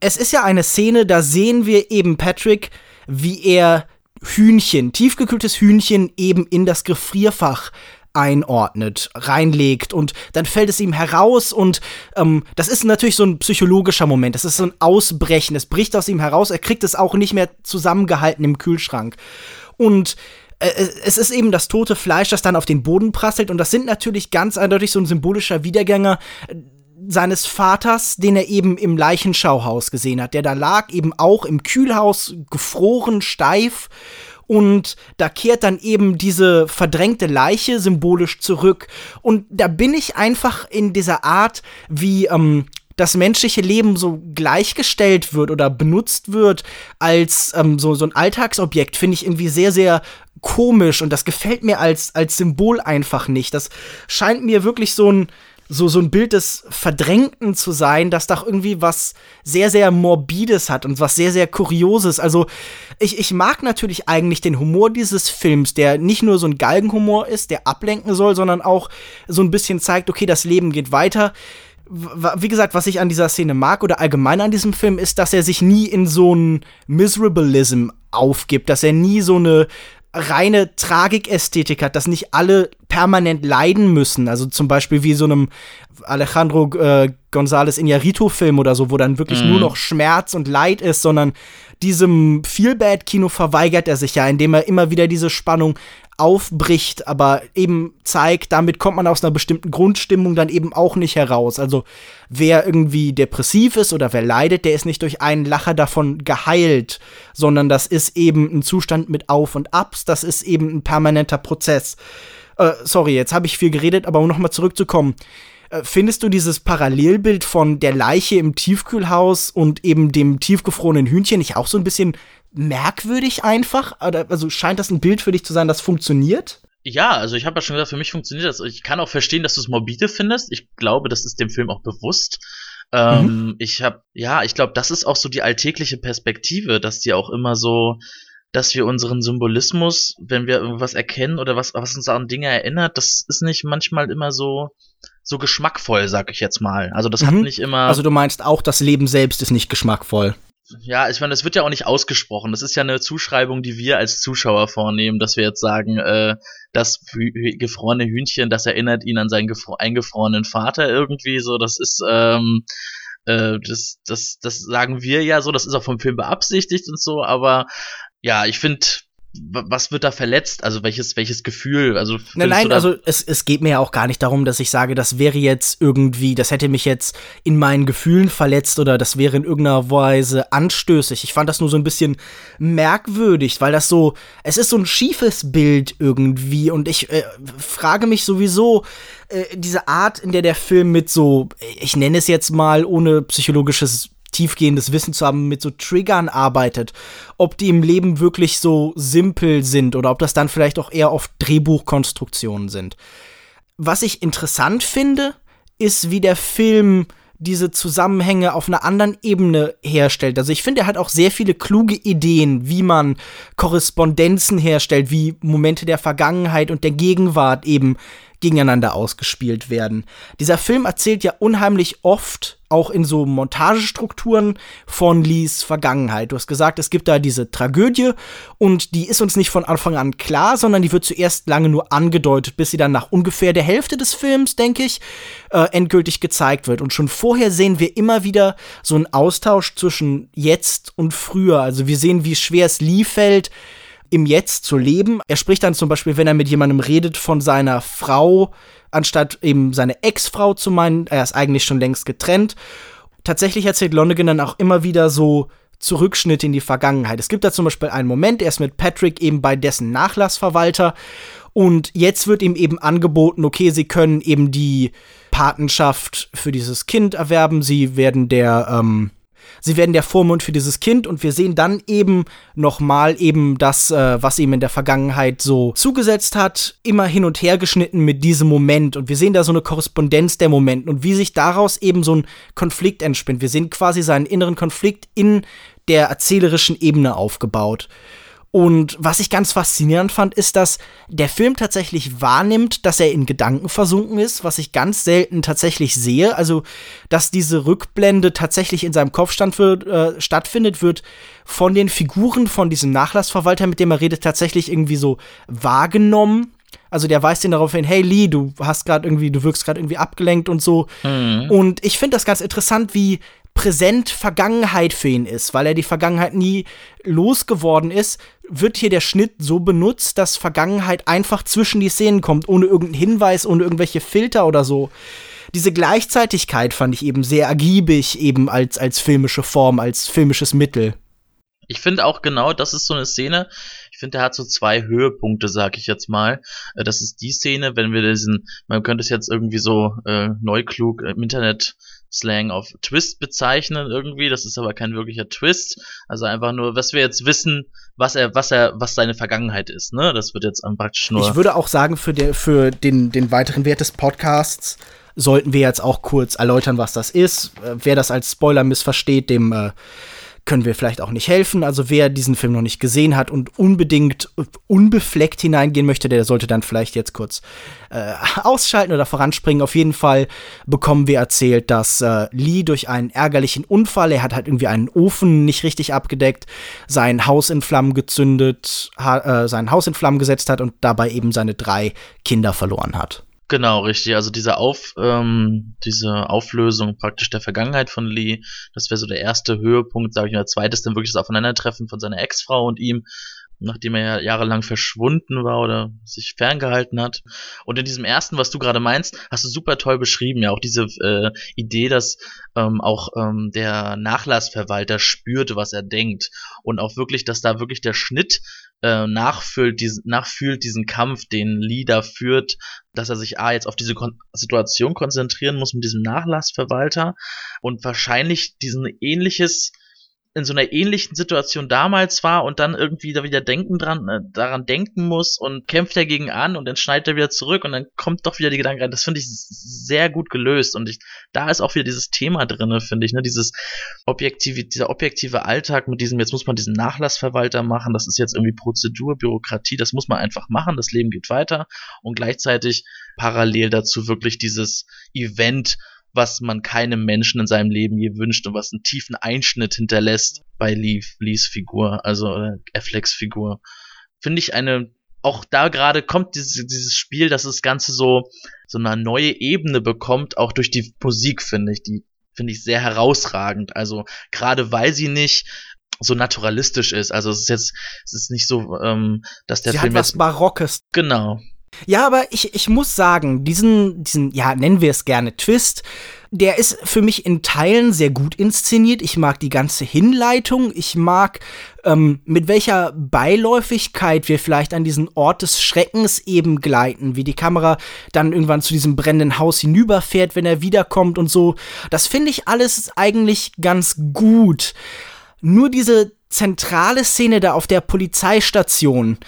es ist ja eine Szene, da sehen wir eben Patrick, wie er Hühnchen, tiefgekühltes Hühnchen eben in das Gefrierfach einordnet, reinlegt und dann fällt es ihm heraus und ähm, das ist natürlich so ein psychologischer Moment, das ist so ein Ausbrechen, es bricht aus ihm heraus, er kriegt es auch nicht mehr zusammengehalten im Kühlschrank. Und äh, es ist eben das tote Fleisch, das dann auf den Boden prasselt und das sind natürlich ganz eindeutig so ein symbolischer Wiedergänger äh, seines Vaters, den er eben im Leichenschauhaus gesehen hat, der da lag eben auch im Kühlhaus gefroren, steif und da kehrt dann eben diese verdrängte Leiche symbolisch zurück. Und da bin ich einfach in dieser Art, wie ähm, das menschliche Leben so gleichgestellt wird oder benutzt wird als ähm, so, so ein Alltagsobjekt, finde ich irgendwie sehr, sehr komisch und das gefällt mir als, als Symbol einfach nicht. Das scheint mir wirklich so ein so, so ein Bild des Verdrängten zu sein, das doch irgendwie was sehr, sehr Morbides hat und was sehr, sehr Kurioses. Also, ich, ich mag natürlich eigentlich den Humor dieses Films, der nicht nur so ein Galgenhumor ist, der ablenken soll, sondern auch so ein bisschen zeigt, okay, das Leben geht weiter. Wie gesagt, was ich an dieser Szene mag oder allgemein an diesem Film ist, dass er sich nie in so ein Miserableism aufgibt, dass er nie so eine reine Tragikästhetik hat, dass nicht alle permanent leiden müssen. Also zum Beispiel wie so einem Alejandro äh, González Iñárritu-Film oder so, wo dann wirklich mm. nur noch Schmerz und Leid ist, sondern diesem Feel-Bad-Kino verweigert er sich ja, indem er immer wieder diese Spannung aufbricht, aber eben zeigt, damit kommt man aus einer bestimmten Grundstimmung dann eben auch nicht heraus. Also wer irgendwie depressiv ist oder wer leidet, der ist nicht durch einen Lacher davon geheilt, sondern das ist eben ein Zustand mit Auf und Abs, das ist eben ein permanenter Prozess. Äh, sorry, jetzt habe ich viel geredet, aber um nochmal zurückzukommen. Äh, findest du dieses Parallelbild von der Leiche im Tiefkühlhaus und eben dem tiefgefrorenen Hühnchen nicht auch so ein bisschen merkwürdig einfach? Oder, also scheint das ein Bild für dich zu sein, das funktioniert? Ja, also ich habe ja schon gesagt, für mich funktioniert das. Ich kann auch verstehen, dass du es morbide findest. Ich glaube, das ist dem Film auch bewusst. Ähm, mhm. Ich habe, ja, ich glaube, das ist auch so die alltägliche Perspektive, dass die auch immer so, dass wir unseren Symbolismus, wenn wir irgendwas erkennen oder was, was uns an Dinge erinnert, das ist nicht manchmal immer so, so geschmackvoll, sag ich jetzt mal. Also das mhm. hat nicht immer. Also du meinst auch, das Leben selbst ist nicht geschmackvoll ja, ich meine, das wird ja auch nicht ausgesprochen. Das ist ja eine Zuschreibung, die wir als Zuschauer vornehmen, dass wir jetzt sagen, äh, das gefrorene Hühnchen, das erinnert ihn an seinen eingefrorenen Vater irgendwie so. Das ist, ähm, äh, das, das, das sagen wir ja so. Das ist auch vom Film beabsichtigt und so. Aber ja, ich finde, was wird da verletzt? Also welches, welches Gefühl? Also nein, nein, also es, es geht mir ja auch gar nicht darum, dass ich sage, das wäre jetzt irgendwie, das hätte mich jetzt in meinen Gefühlen verletzt oder das wäre in irgendeiner Weise anstößig. Ich fand das nur so ein bisschen merkwürdig, weil das so, es ist so ein schiefes Bild irgendwie und ich äh, frage mich sowieso, äh, diese Art, in der der Film mit so, ich nenne es jetzt mal ohne psychologisches tiefgehendes Wissen zu haben, mit so Triggern arbeitet, ob die im Leben wirklich so simpel sind oder ob das dann vielleicht auch eher oft Drehbuchkonstruktionen sind. Was ich interessant finde, ist, wie der Film diese Zusammenhänge auf einer anderen Ebene herstellt. Also ich finde, er hat auch sehr viele kluge Ideen, wie man Korrespondenzen herstellt, wie Momente der Vergangenheit und der Gegenwart eben gegeneinander ausgespielt werden. Dieser Film erzählt ja unheimlich oft, auch in so Montagestrukturen, von Lees Vergangenheit. Du hast gesagt, es gibt da diese Tragödie und die ist uns nicht von Anfang an klar, sondern die wird zuerst lange nur angedeutet, bis sie dann nach ungefähr der Hälfte des Films, denke ich, äh, endgültig gezeigt wird. Und schon vorher sehen wir immer wieder so einen Austausch zwischen jetzt und früher. Also wir sehen, wie schwer es Lee fällt, im Jetzt zu leben. Er spricht dann zum Beispiel, wenn er mit jemandem redet, von seiner Frau, anstatt eben seine Ex-Frau zu meinen. Er ist eigentlich schon längst getrennt. Tatsächlich erzählt Lonergan dann auch immer wieder so Zurückschnitte in die Vergangenheit. Es gibt da zum Beispiel einen Moment, er ist mit Patrick eben bei dessen Nachlassverwalter und jetzt wird ihm eben angeboten, okay, sie können eben die Patenschaft für dieses Kind erwerben, sie werden der ähm, sie werden der Vormund für dieses Kind und wir sehen dann eben nochmal eben das, äh, was ihm in der Vergangenheit so zugesetzt hat, immer hin und her geschnitten mit diesem Moment und wir sehen da so eine Korrespondenz der Momente und wie sich daraus eben so ein Konflikt entspinnt. Wir sehen quasi seinen inneren Konflikt in der erzählerischen Ebene aufgebaut. Und was ich ganz faszinierend fand, ist, dass der Film tatsächlich wahrnimmt, dass er in Gedanken versunken ist, was ich ganz selten tatsächlich sehe. Also, dass diese Rückblende tatsächlich in seinem Kopf stand wird, äh, stattfindet, wird von den Figuren von diesem Nachlassverwalter, mit dem er redet, tatsächlich irgendwie so wahrgenommen. Also der weist ihn darauf hin, hey Lee, du hast gerade irgendwie, du wirkst gerade irgendwie abgelenkt und so. Mhm. Und ich finde das ganz interessant, wie präsent Vergangenheit für ihn ist, weil er die Vergangenheit nie losgeworden ist, wird hier der Schnitt so benutzt, dass Vergangenheit einfach zwischen die Szenen kommt, ohne irgendeinen Hinweis, ohne irgendwelche Filter oder so. Diese Gleichzeitigkeit fand ich eben sehr ergiebig, eben als, als filmische Form, als filmisches Mittel. Ich finde auch genau, das ist so eine Szene. Ich finde, der hat so zwei Höhepunkte, sag ich jetzt mal. Äh, das ist die Szene, wenn wir diesen, man könnte es jetzt irgendwie so äh, neuklug im Internet Slang auf Twist bezeichnen irgendwie. Das ist aber kein wirklicher Twist. Also einfach nur, was wir jetzt wissen, was er, was er, was seine Vergangenheit ist. Ne, das wird jetzt praktisch nur. Ich würde auch sagen, für, der, für den, den weiteren Wert des Podcasts sollten wir jetzt auch kurz erläutern, was das ist. Äh, wer das als Spoiler missversteht, dem äh, können wir vielleicht auch nicht helfen. Also wer diesen Film noch nicht gesehen hat und unbedingt unbefleckt hineingehen möchte, der sollte dann vielleicht jetzt kurz äh, ausschalten oder voranspringen. Auf jeden Fall bekommen wir erzählt, dass äh, Lee durch einen ärgerlichen Unfall, er hat halt irgendwie einen Ofen nicht richtig abgedeckt, sein Haus in Flammen gezündet, ha, äh, sein Haus in Flammen gesetzt hat und dabei eben seine drei Kinder verloren hat. Genau, richtig. Also diese Auf, ähm, diese Auflösung praktisch der Vergangenheit von Lee, das wäre so der erste Höhepunkt, sage ich mal. Der zweite ist dann wirklich das Aufeinandertreffen von seiner Ex-Frau und ihm, nachdem er ja jahrelang verschwunden war oder sich ferngehalten hat. Und in diesem ersten, was du gerade meinst, hast du super toll beschrieben, ja auch diese äh, Idee, dass ähm, auch ähm, der Nachlassverwalter spürt, was er denkt und auch wirklich, dass da wirklich der Schnitt äh, nachfühlt, diesen, nachfühlt diesen Kampf, den Lee da führt, dass er sich A jetzt auf diese Kon Situation konzentrieren muss mit diesem Nachlassverwalter und wahrscheinlich diesen ähnliches in so einer ähnlichen Situation damals war und dann irgendwie da wieder denken dran, äh, daran denken muss und kämpft dagegen an und dann schneidet er wieder zurück und dann kommt doch wieder die Gedanken rein. Das finde ich sehr gut gelöst und ich, da ist auch wieder dieses Thema drinne, finde ich, ne, dieses objektive, dieser objektive Alltag mit diesem, jetzt muss man diesen Nachlassverwalter machen, das ist jetzt irgendwie Prozedur, Bürokratie, das muss man einfach machen, das Leben geht weiter und gleichzeitig parallel dazu wirklich dieses Event, was man keinem Menschen in seinem Leben je wünscht und was einen tiefen Einschnitt hinterlässt bei Lee, Lees Figur, also äh, Afflecks Figur. Finde ich eine, auch da gerade kommt dieses, dieses Spiel, dass das Ganze so, so eine neue Ebene bekommt, auch durch die Musik, finde ich, die finde ich sehr herausragend. Also gerade weil sie nicht so naturalistisch ist. Also es ist jetzt, es ist nicht so, ähm, dass der Sie Film hat was jetzt Barockes. genau. Ja, aber ich, ich muss sagen, diesen, diesen, ja, nennen wir es gerne Twist, der ist für mich in Teilen sehr gut inszeniert. Ich mag die ganze Hinleitung. Ich mag, ähm, mit welcher Beiläufigkeit wir vielleicht an diesen Ort des Schreckens eben gleiten, wie die Kamera dann irgendwann zu diesem brennenden Haus hinüberfährt, wenn er wiederkommt und so. Das finde ich alles eigentlich ganz gut. Nur diese zentrale Szene da auf der Polizeistation,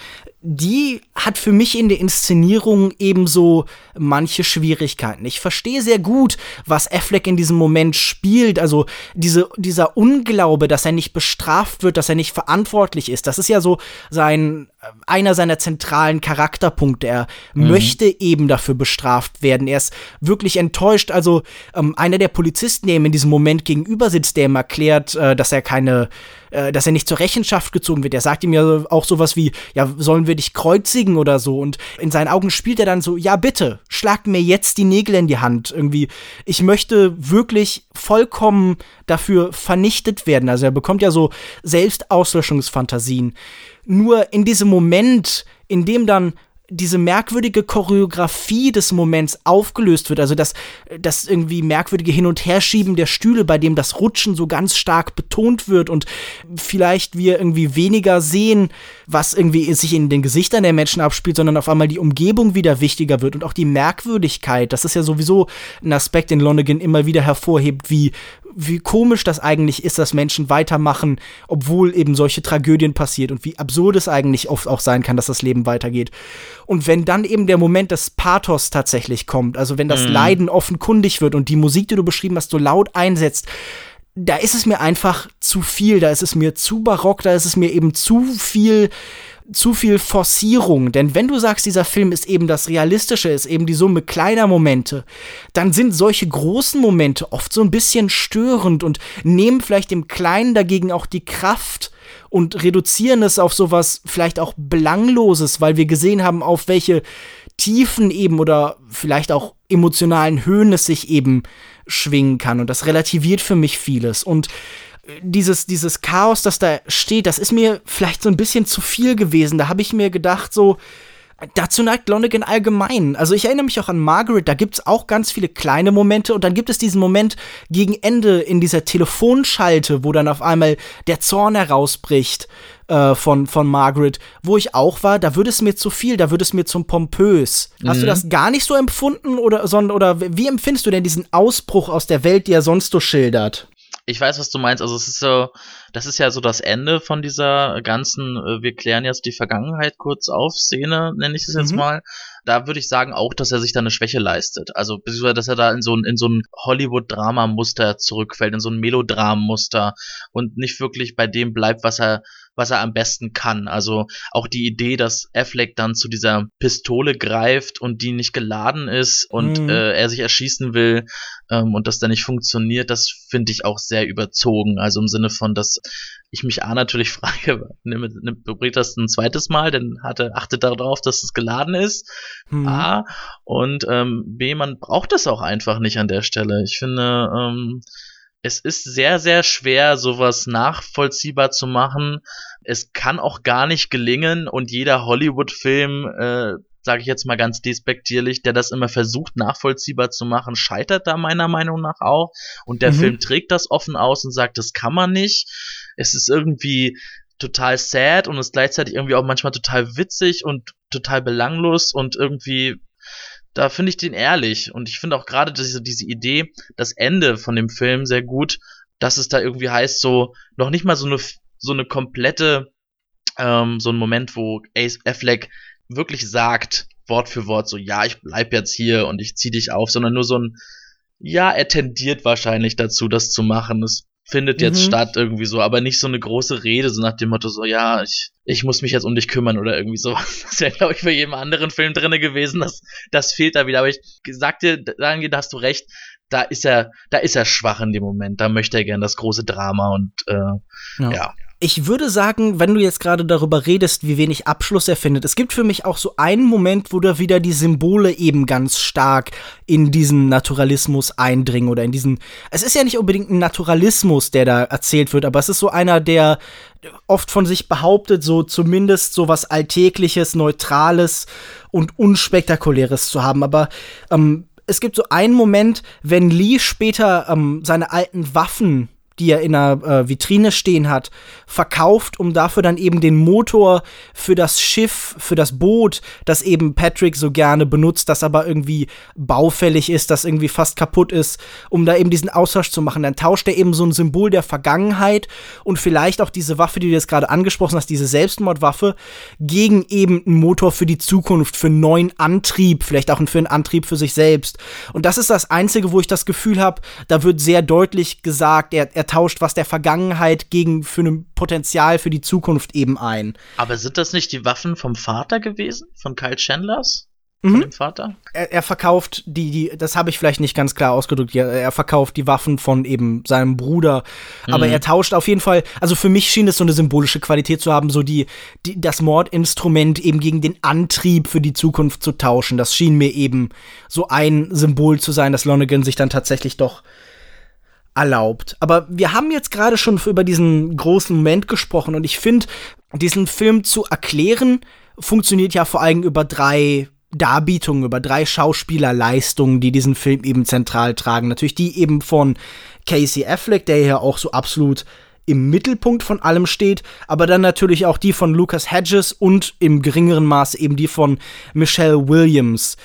die hat für mich in der Inszenierung ebenso manche Schwierigkeiten. Ich verstehe sehr gut, was Affleck in diesem Moment spielt. Also diese, dieser Unglaube, dass er nicht bestraft wird, dass er nicht verantwortlich ist. Das ist ja so sein, einer seiner zentralen Charakterpunkte. Er mhm. möchte eben dafür bestraft werden. Er ist wirklich enttäuscht. Also ähm, einer der Polizisten, der ihm in diesem Moment gegenüber sitzt, der ihm erklärt, äh, dass er keine äh, dass er nicht zur Rechenschaft gezogen wird. Er sagt ihm ja auch sowas wie, ja, sollen wir dich kreuzigen oder so. Und in seinen Augen spielt er dann so, ja, bitte, schlag mir jetzt die Nägel in die Hand. Irgendwie, ich möchte wirklich vollkommen dafür vernichtet werden. Also er bekommt ja so Selbstauslöschungsfantasien. Nur in diesem Moment, in dem dann diese merkwürdige Choreografie des Moments aufgelöst wird, also das, das irgendwie merkwürdige Hin- und Herschieben der Stühle, bei dem das Rutschen so ganz stark betont wird und vielleicht wir irgendwie weniger sehen, was irgendwie sich in den Gesichtern der Menschen abspielt, sondern auf einmal die Umgebung wieder wichtiger wird und auch die Merkwürdigkeit. Das ist ja sowieso ein Aspekt, den Lonergan immer wieder hervorhebt, wie wie komisch das eigentlich ist, dass Menschen weitermachen, obwohl eben solche Tragödien passiert und wie absurd es eigentlich oft auch sein kann, dass das Leben weitergeht. Und wenn dann eben der Moment des Pathos tatsächlich kommt, also wenn das mhm. Leiden offenkundig wird und die Musik, die du beschrieben hast, so laut einsetzt, da ist es mir einfach zu viel, da ist es mir zu barock, da ist es mir eben zu viel zu viel Forcierung. Denn wenn du sagst, dieser Film ist eben das Realistische, ist eben die Summe kleiner Momente, dann sind solche großen Momente oft so ein bisschen störend und nehmen vielleicht dem Kleinen dagegen auch die Kraft und reduzieren es auf sowas vielleicht auch Belangloses, weil wir gesehen haben, auf welche Tiefen eben oder vielleicht auch emotionalen Höhen es sich eben schwingen kann. Und das relativiert für mich vieles. Und dieses, dieses Chaos, das da steht, das ist mir vielleicht so ein bisschen zu viel gewesen. Da habe ich mir gedacht, so, dazu neigt Lonergan allgemein. Also ich erinnere mich auch an Margaret, da gibt es auch ganz viele kleine Momente und dann gibt es diesen Moment gegen Ende in dieser Telefonschalte, wo dann auf einmal der Zorn herausbricht äh, von, von Margaret, wo ich auch war, da würde es mir zu viel, da würde es mir zum pompös. Hast mhm. du das gar nicht so empfunden oder, sondern, oder wie empfindest du denn diesen Ausbruch aus der Welt, die er sonst so schildert? Ich weiß, was du meinst. Also es ist so, das ist ja so das Ende von dieser ganzen, äh, wir klären jetzt die Vergangenheit kurz auf, Szene, nenne ich es jetzt mhm. mal. da würde ich sagen auch, dass er sich da eine Schwäche leistet. Also, beziehungsweise, dass er da in so ein, in so ein Hollywood-Drama-Muster zurückfällt, in so ein Melodram-Muster und nicht wirklich bei dem bleibt, was er was er am besten kann. Also auch die Idee, dass Affleck dann zu dieser Pistole greift und die nicht geladen ist und mhm. äh, er sich erschießen will ähm, und das dann nicht funktioniert, das finde ich auch sehr überzogen. Also im Sinne von, dass ich mich A natürlich frage, nimm, nimm, bringt das ein zweites Mal, denn hatte, achtet darauf, dass es geladen ist. Mhm. A. Und ähm, B, man braucht das auch einfach nicht an der Stelle. Ich finde, ähm, es ist sehr, sehr schwer, sowas nachvollziehbar zu machen. Es kann auch gar nicht gelingen und jeder Hollywood-Film, äh, sage ich jetzt mal ganz despektierlich, der das immer versucht nachvollziehbar zu machen, scheitert da meiner Meinung nach auch. Und der mhm. Film trägt das offen aus und sagt, das kann man nicht. Es ist irgendwie total sad und ist gleichzeitig irgendwie auch manchmal total witzig und total belanglos und irgendwie da finde ich den ehrlich. Und ich finde auch gerade diese, diese Idee, das Ende von dem Film sehr gut, dass es da irgendwie heißt, so, noch nicht mal so eine, so eine komplette, ähm, so ein Moment, wo Ace Affleck wirklich sagt, Wort für Wort, so, ja, ich bleib jetzt hier und ich zieh dich auf, sondern nur so ein, ja, er tendiert wahrscheinlich dazu, das zu machen. Es findet jetzt mhm. statt irgendwie so, aber nicht so eine große Rede, so nach dem Motto so, ja, ich, ich muss mich jetzt um dich kümmern oder irgendwie so. Das wäre, glaube ich, für jeden anderen Film drinne gewesen. Das, das fehlt da wieder. Aber ich sag dir, dahingehend hast du recht, da ist er, da ist er schwach in dem Moment. Da möchte er gern das große Drama und äh, ja. ja. Ich würde sagen, wenn du jetzt gerade darüber redest, wie wenig Abschluss er findet, es gibt für mich auch so einen Moment, wo da wieder die Symbole eben ganz stark in diesen Naturalismus eindringen oder in diesen. Es ist ja nicht unbedingt ein Naturalismus, der da erzählt wird, aber es ist so einer, der oft von sich behauptet, so zumindest so was Alltägliches, Neutrales und Unspektakuläres zu haben. Aber ähm, es gibt so einen Moment, wenn Lee später ähm, seine alten Waffen die er in einer äh, Vitrine stehen hat, verkauft, um dafür dann eben den Motor für das Schiff, für das Boot, das eben Patrick so gerne benutzt, das aber irgendwie baufällig ist, das irgendwie fast kaputt ist, um da eben diesen Austausch zu machen. Dann tauscht er eben so ein Symbol der Vergangenheit und vielleicht auch diese Waffe, die du jetzt gerade angesprochen hast, diese Selbstmordwaffe, gegen eben einen Motor für die Zukunft, für einen neuen Antrieb, vielleicht auch für einen Antrieb für sich selbst. Und das ist das Einzige, wo ich das Gefühl habe, da wird sehr deutlich gesagt, er, er tauscht was der Vergangenheit gegen für ein Potenzial für die Zukunft eben ein. Aber sind das nicht die Waffen vom Vater gewesen? Von Kyle Chandlers? Von mhm. dem Vater? Er, er, verkauft die, die, das habe ich vielleicht nicht ganz klar ausgedrückt, er, er verkauft die Waffen von eben seinem Bruder. Mhm. Aber er tauscht auf jeden Fall, also für mich schien es so eine symbolische Qualität zu haben, so die, die, das Mordinstrument eben gegen den Antrieb für die Zukunft zu tauschen. Das schien mir eben so ein Symbol zu sein, dass Lonergan sich dann tatsächlich doch erlaubt. Aber wir haben jetzt gerade schon über diesen großen Moment gesprochen und ich finde, diesen Film zu erklären, funktioniert ja vor allem über drei Darbietungen, über drei Schauspielerleistungen, die diesen Film eben zentral tragen. Natürlich die eben von Casey Affleck, der ja auch so absolut im Mittelpunkt von allem steht, aber dann natürlich auch die von Lucas Hedges und im geringeren Maße eben die von Michelle Williams.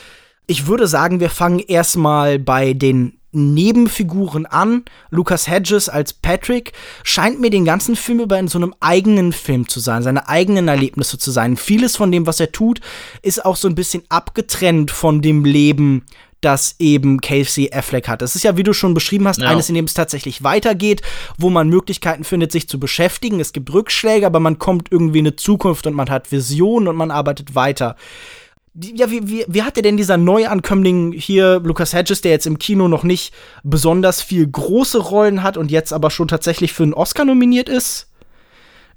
Ich würde sagen, wir fangen erstmal bei den Nebenfiguren an. Lucas Hedges als Patrick scheint mir den ganzen Film über in so einem eigenen Film zu sein, seine eigenen Erlebnisse zu sein. Vieles von dem, was er tut, ist auch so ein bisschen abgetrennt von dem Leben, das eben Casey Affleck hat. Das ist ja, wie du schon beschrieben hast, ja. eines, in dem es tatsächlich weitergeht, wo man Möglichkeiten findet, sich zu beschäftigen. Es gibt Rückschläge, aber man kommt irgendwie in eine Zukunft und man hat Visionen und man arbeitet weiter ja, wie, wie, wie hat dir denn dieser Neuankömmling hier, Lucas Hedges, der jetzt im Kino noch nicht besonders viel große Rollen hat und jetzt aber schon tatsächlich für einen Oscar nominiert ist?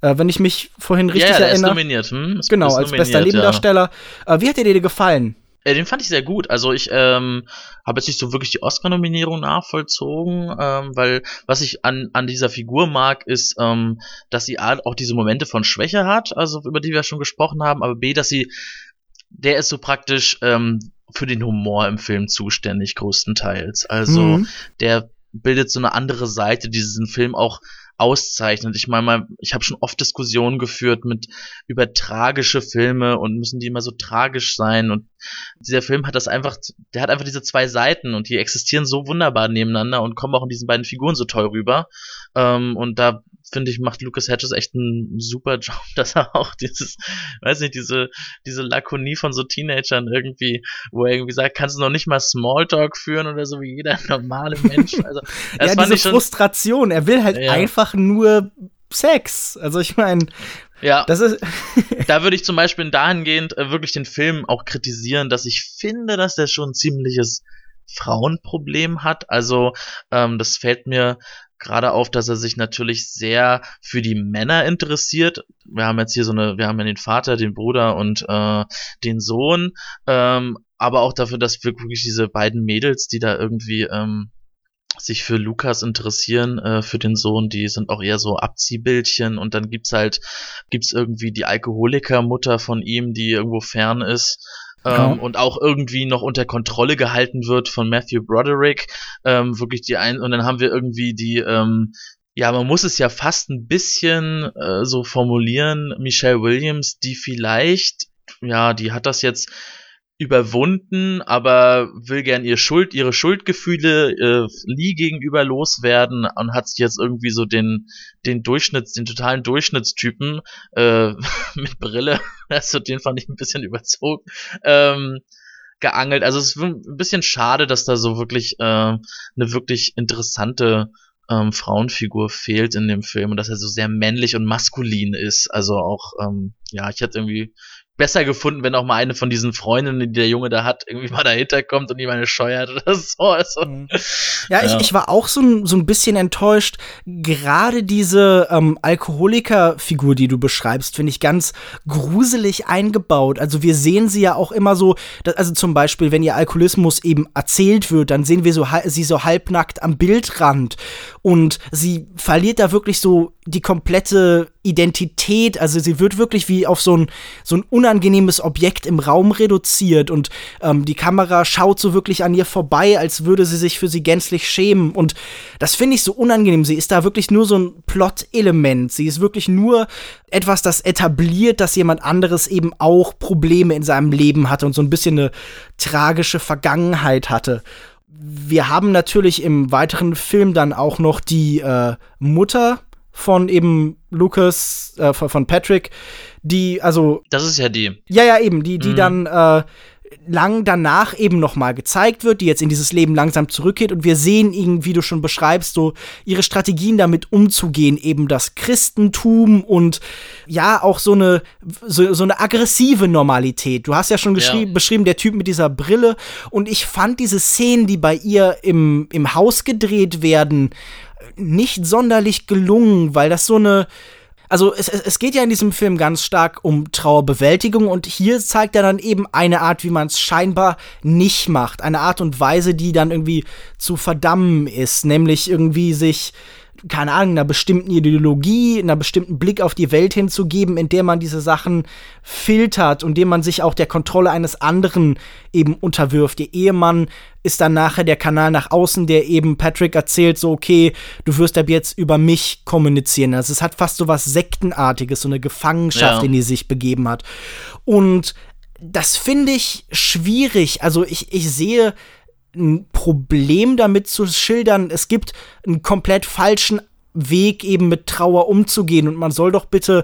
Äh, wenn ich mich vorhin richtig ja, ja, erinnere. Ist nominiert. Hm? Ist, genau, ist als bester Nebendarsteller. Ja. Äh, wie hat der dir gefallen? Äh, den fand ich sehr gut. Also ich ähm, habe jetzt nicht so wirklich die Oscar-Nominierung nachvollzogen, ähm, weil was ich an, an dieser Figur mag, ist, ähm, dass sie A, auch diese Momente von Schwäche hat, also über die wir schon gesprochen haben, aber B, dass sie der ist so praktisch ähm, für den Humor im Film zuständig, größtenteils. Also mhm. der bildet so eine andere Seite, die diesen Film auch auszeichnet. Ich meine, ich habe schon oft Diskussionen geführt mit über tragische Filme und müssen die immer so tragisch sein und dieser Film hat das einfach, der hat einfach diese zwei Seiten und die existieren so wunderbar nebeneinander und kommen auch in diesen beiden Figuren so toll rüber. Ähm, und da finde ich, macht Lucas Hedges echt einen super Job, dass er auch dieses, weiß nicht, diese, diese Lakonie von so Teenagern irgendwie, wo er irgendwie sagt, kannst du noch nicht mal Smalltalk führen oder so wie jeder normale Mensch. Also, das ja, diese Frustration, er will halt ja. einfach nur Sex. Also ich meine, ja, das ist. da würde ich zum Beispiel dahingehend äh, wirklich den Film auch kritisieren, dass ich finde, dass der schon ein ziemliches Frauenproblem hat. Also ähm, das fällt mir gerade auf, dass er sich natürlich sehr für die Männer interessiert. Wir haben jetzt hier so eine, wir haben ja den Vater, den Bruder und äh, den Sohn, ähm, aber auch dafür, dass wirklich diese beiden Mädels, die da irgendwie ähm, sich für Lukas interessieren, äh, für den Sohn, die sind auch eher so Abziehbildchen und dann gibt's halt, gibt's irgendwie die Alkoholikermutter von ihm, die irgendwo fern ist, ähm, und auch irgendwie noch unter Kontrolle gehalten wird von Matthew Broderick. Ähm, wirklich die ein und dann haben wir irgendwie die, ähm, ja, man muss es ja fast ein bisschen äh, so formulieren, Michelle Williams, die vielleicht, ja, die hat das jetzt überwunden, aber will gern ihr Schuld, ihre Schuldgefühle äh, Lee gegenüber loswerden und hat sich jetzt irgendwie so den den Durchschnitts, den totalen Durchschnittstypen äh, mit Brille, also den fand ich ein bisschen überzogen, ähm, geangelt. Also es ist ein bisschen schade, dass da so wirklich äh, eine wirklich interessante ähm, Frauenfigur fehlt in dem Film und dass er so sehr männlich und maskulin ist. Also auch, ähm, ja, ich hatte irgendwie besser gefunden, wenn auch mal eine von diesen Freundinnen, die der Junge da hat, irgendwie mal dahinter kommt und ihm eine scheuert oder so. Also, mhm. ja, ja. Ich, ich war auch so ein, so ein bisschen enttäuscht. Gerade diese ähm, Alkoholiker-Figur, die du beschreibst, finde ich ganz gruselig eingebaut. Also wir sehen sie ja auch immer so, dass, also zum Beispiel, wenn ihr Alkoholismus eben erzählt wird, dann sehen wir so, sie so halbnackt am Bildrand und sie verliert da wirklich so die komplette Identität, also sie wird wirklich wie auf so ein, so ein unangenehmes Objekt im Raum reduziert und ähm, die Kamera schaut so wirklich an ihr vorbei, als würde sie sich für sie gänzlich schämen und das finde ich so unangenehm. Sie ist da wirklich nur so ein Plot-Element. Sie ist wirklich nur etwas, das etabliert, dass jemand anderes eben auch Probleme in seinem Leben hatte und so ein bisschen eine tragische Vergangenheit hatte wir haben natürlich im weiteren Film dann auch noch die äh, Mutter von eben Lucas, äh, von Patrick, die, also. Das ist ja die. Ja, ja, eben, die, die mhm. dann äh, lang danach eben nochmal gezeigt wird, die jetzt in dieses Leben langsam zurückgeht und wir sehen ihn, wie du schon beschreibst, so ihre Strategien damit umzugehen, eben das Christentum und ja, auch so eine, so, so eine aggressive Normalität. Du hast ja schon ja. beschrieben, der Typ mit dieser Brille und ich fand diese Szenen, die bei ihr im, im Haus gedreht werden, nicht sonderlich gelungen, weil das so eine. Also es, es geht ja in diesem Film ganz stark um Trauerbewältigung und hier zeigt er dann eben eine Art, wie man es scheinbar nicht macht. Eine Art und Weise, die dann irgendwie zu verdammen ist, nämlich irgendwie sich keine Ahnung, einer bestimmten Ideologie, einer bestimmten Blick auf die Welt hinzugeben, in der man diese Sachen filtert und dem man sich auch der Kontrolle eines anderen eben unterwirft. Ihr Ehemann ist dann nachher der Kanal nach außen, der eben Patrick erzählt, so, okay, du wirst ab jetzt über mich kommunizieren. Also es hat fast so was Sektenartiges, so eine Gefangenschaft, ja. in die sich begeben hat. Und das finde ich schwierig. Also ich, ich sehe ein Problem damit zu schildern. Es gibt einen komplett falschen Weg, eben mit Trauer umzugehen. Und man soll doch bitte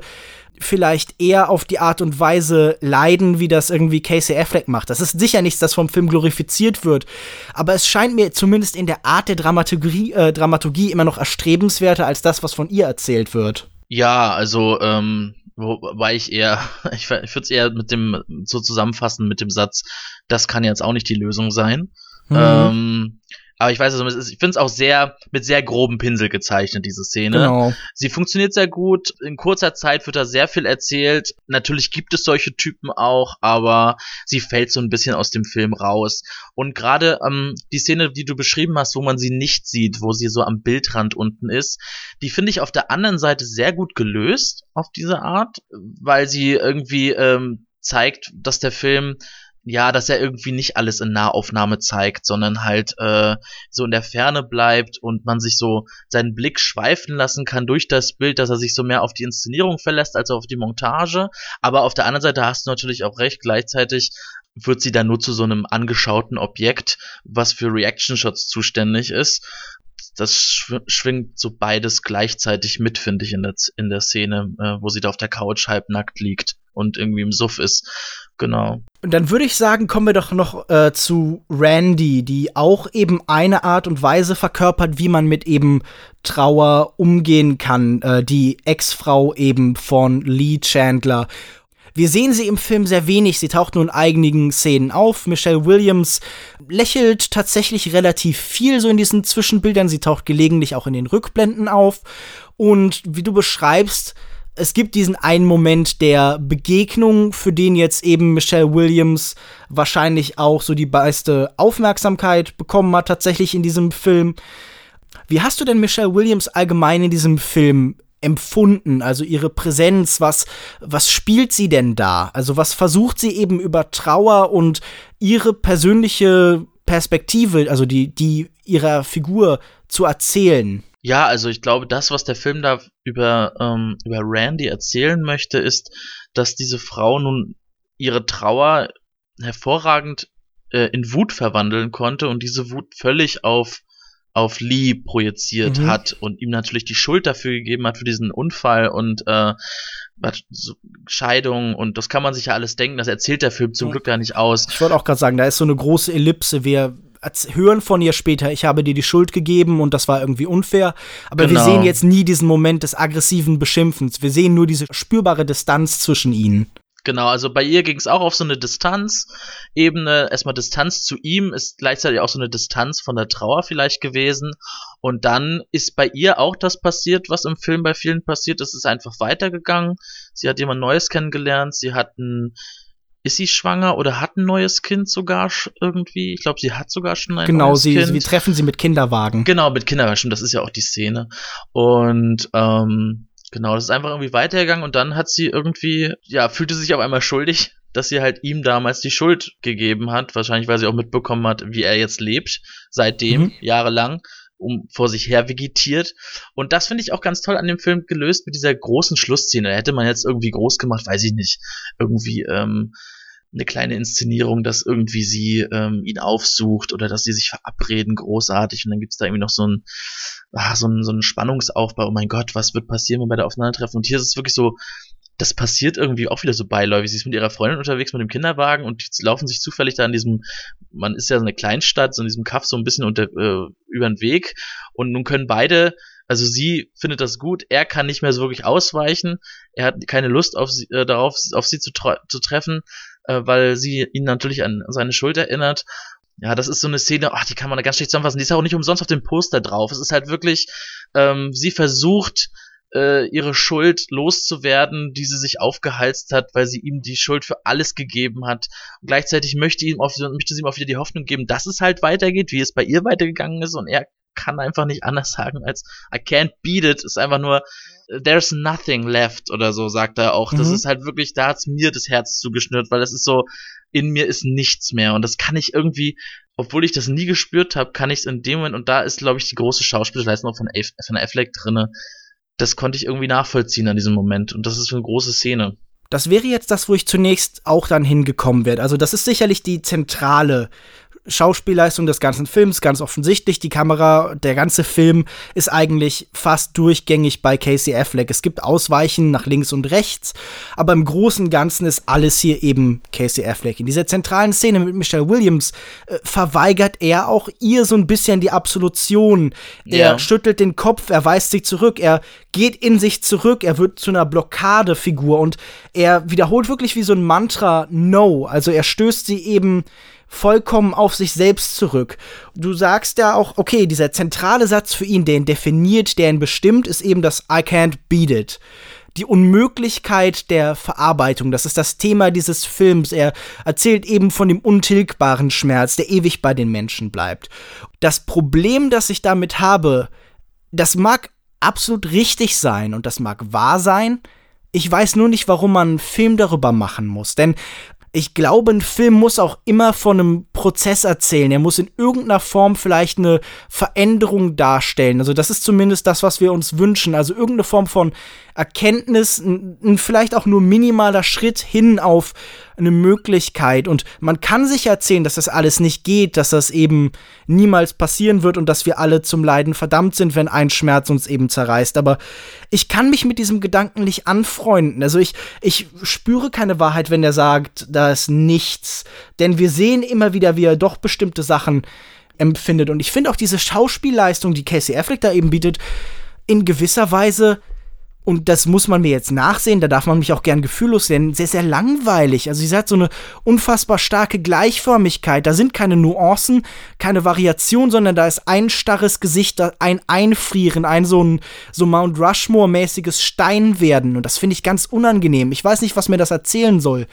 vielleicht eher auf die Art und Weise leiden, wie das irgendwie Casey Affleck macht. Das ist sicher nichts, das vom Film glorifiziert wird. Aber es scheint mir zumindest in der Art der Dramaturgie, äh, Dramaturgie immer noch erstrebenswerter als das, was von ihr erzählt wird. Ja, also, ähm, wobei ich eher, ich, ich würde es eher mit dem, so zusammenfassen mit dem Satz, das kann jetzt auch nicht die Lösung sein. Mhm. Ähm, aber ich weiß also, ich finde es auch sehr mit sehr groben Pinsel gezeichnet, diese Szene. Genau. Sie funktioniert sehr gut. In kurzer Zeit wird da sehr viel erzählt. Natürlich gibt es solche Typen auch, aber sie fällt so ein bisschen aus dem Film raus. Und gerade ähm, die Szene, die du beschrieben hast, wo man sie nicht sieht, wo sie so am Bildrand unten ist, die finde ich auf der anderen Seite sehr gut gelöst auf diese Art, weil sie irgendwie ähm, zeigt, dass der Film ja, dass er irgendwie nicht alles in Nahaufnahme zeigt, sondern halt äh, so in der Ferne bleibt und man sich so seinen Blick schweifen lassen kann durch das Bild, dass er sich so mehr auf die Inszenierung verlässt als auf die Montage. Aber auf der anderen Seite hast du natürlich auch recht, gleichzeitig wird sie dann nur zu so einem angeschauten Objekt, was für Reaction Shots zuständig ist das, schwingt so beides gleichzeitig mit, finde ich, in der, in der Szene, äh, wo sie da auf der Couch halbnackt liegt und irgendwie im Suff ist. Genau. Und dann würde ich sagen, kommen wir doch noch äh, zu Randy, die auch eben eine Art und Weise verkörpert, wie man mit eben Trauer umgehen kann. Äh, die Ex-Frau eben von Lee Chandler. Wir sehen sie im Film sehr wenig, sie taucht nur in einigen Szenen auf. Michelle Williams lächelt tatsächlich relativ viel so in diesen Zwischenbildern, sie taucht gelegentlich auch in den Rückblenden auf. Und wie du beschreibst, es gibt diesen einen Moment der Begegnung, für den jetzt eben Michelle Williams wahrscheinlich auch so die meiste Aufmerksamkeit bekommen hat, tatsächlich in diesem Film. Wie hast du denn Michelle Williams allgemein in diesem Film empfunden? Also ihre Präsenz, was, was spielt sie denn da? Also was versucht sie eben über Trauer und ihre persönliche Perspektive, also die, die ihrer Figur zu erzählen? Ja, also ich glaube, das, was der Film da über, ähm, über Randy erzählen möchte, ist, dass diese Frau nun ihre Trauer hervorragend äh, in Wut verwandeln konnte und diese Wut völlig auf auf Lee projiziert mhm. hat und ihm natürlich die Schuld dafür gegeben hat für diesen Unfall und äh, Scheidung und das kann man sich ja alles denken, das erzählt der Film zum Glück gar nicht aus. Ich wollte auch gerade sagen, da ist so eine große Ellipse, wir hören von ihr später, ich habe dir die Schuld gegeben und das war irgendwie unfair. Aber genau. wir sehen jetzt nie diesen Moment des aggressiven Beschimpfens. Wir sehen nur diese spürbare Distanz zwischen ihnen. Genau, also bei ihr ging es auch auf so eine Distanzebene. Erstmal Distanz zu ihm ist gleichzeitig auch so eine Distanz von der Trauer vielleicht gewesen. Und dann ist bei ihr auch das passiert, was im Film bei vielen passiert. Es ist einfach weitergegangen. Sie hat jemand Neues kennengelernt. Sie hat ein ist sie schwanger oder hat ein neues Kind sogar irgendwie? Ich glaube, sie hat sogar schon ein genau, neues sie, Kind. Genau, sie treffen sie mit Kinderwagen. Genau, mit Kinderwagen, stimmt, das ist ja auch die Szene. Und ähm, genau, das ist einfach irgendwie weitergegangen und dann hat sie irgendwie, ja, fühlte sich auf einmal schuldig, dass sie halt ihm damals die Schuld gegeben hat. Wahrscheinlich, weil sie auch mitbekommen hat, wie er jetzt lebt, seitdem, mhm. jahrelang um vor sich her vegetiert. Und das finde ich auch ganz toll an dem Film gelöst mit dieser großen Schlussszene. Da hätte man jetzt irgendwie groß gemacht, weiß ich nicht, irgendwie ähm, eine kleine Inszenierung, dass irgendwie sie ähm, ihn aufsucht oder dass sie sich verabreden, großartig. Und dann gibt's da irgendwie noch so ein, ah, so ein, so ein Spannungsaufbau. Oh mein Gott, was wird passieren, wenn wir da aufeinandertreffen? Und hier ist es wirklich so, das passiert irgendwie auch wieder so beiläufig. Sie ist mit ihrer Freundin unterwegs mit dem Kinderwagen und die laufen sich zufällig da in diesem, man ist ja so eine Kleinstadt, so in diesem Kaff so ein bisschen unter, äh, über den Weg und nun können beide, also sie findet das gut, er kann nicht mehr so wirklich ausweichen, er hat keine Lust auf sie, äh, darauf, auf sie zu, zu treffen, äh, weil sie ihn natürlich an seine Schuld erinnert ja, das ist so eine Szene, ach, die kann man da ganz schlecht zusammenfassen. Die ist auch nicht umsonst auf dem Poster drauf. Es ist halt wirklich, ähm, sie versucht, äh, ihre Schuld loszuwerden, die sie sich aufgehalst hat, weil sie ihm die Schuld für alles gegeben hat. Und gleichzeitig möchte, ihm auf, möchte sie ihm auch wieder die Hoffnung geben, dass es halt weitergeht, wie es bei ihr weitergegangen ist. Und er kann einfach nicht anders sagen als I can't beat it. Ist einfach nur There's nothing left oder so, sagt er auch. Mhm. Das ist halt wirklich, da hat's mir das Herz zugeschnürt, weil das ist so, in mir ist nichts mehr. Und das kann ich irgendwie, obwohl ich das nie gespürt habe, kann ich es in dem Moment, und da ist, glaube ich, die große Schauspielleistung von, von Affleck drinne, das konnte ich irgendwie nachvollziehen an diesem Moment. Und das ist eine große Szene. Das wäre jetzt das, wo ich zunächst auch dann hingekommen werde. Also das ist sicherlich die zentrale Schauspielleistung des ganzen Films, ganz offensichtlich. Die Kamera, der ganze Film ist eigentlich fast durchgängig bei Casey Affleck. Es gibt Ausweichen nach links und rechts, aber im Großen und Ganzen ist alles hier eben Casey Affleck. In dieser zentralen Szene mit Michelle Williams äh, verweigert er auch ihr so ein bisschen die Absolution. Er schüttelt den Kopf, er weist sich zurück, er geht in sich zurück, er wird zu einer Blockadefigur und er wiederholt wirklich wie so ein Mantra No. Also er stößt sie eben vollkommen auf sich selbst zurück. Du sagst ja auch, okay, dieser zentrale Satz für ihn, der ihn definiert, der ihn bestimmt, ist eben das I can't beat it. Die Unmöglichkeit der Verarbeitung, das ist das Thema dieses Films. Er erzählt eben von dem untilgbaren Schmerz, der ewig bei den Menschen bleibt. Das Problem, das ich damit habe, das mag absolut richtig sein und das mag wahr sein. Ich weiß nur nicht, warum man einen Film darüber machen muss. Denn ich glaube, ein Film muss auch immer von einem Prozess erzählen. Er muss in irgendeiner Form vielleicht eine Veränderung darstellen. Also das ist zumindest das, was wir uns wünschen. Also irgendeine Form von Erkenntnis, ein, vielleicht auch nur minimaler Schritt hin auf eine Möglichkeit. Und man kann sich erzählen, dass das alles nicht geht, dass das eben niemals passieren wird und dass wir alle zum Leiden verdammt sind, wenn ein Schmerz uns eben zerreißt. Aber ich kann mich mit diesem Gedanken nicht anfreunden. Also ich, ich spüre keine Wahrheit, wenn er sagt, da ist nichts. Denn wir sehen immer wieder, wie er doch bestimmte Sachen empfindet. Und ich finde auch diese Schauspielleistung, die Casey Affleck da eben bietet, in gewisser Weise und das muss man mir jetzt nachsehen, da darf man mich auch gern gefühllos sehen, sehr, sehr langweilig. Also sie hat so eine unfassbar starke Gleichförmigkeit. Da sind keine Nuancen, keine Variation, sondern da ist ein starres Gesicht, ein Einfrieren, ein so ein so Mount Rushmore-mäßiges Steinwerden. Und das finde ich ganz unangenehm. Ich weiß nicht, was mir das erzählen soll.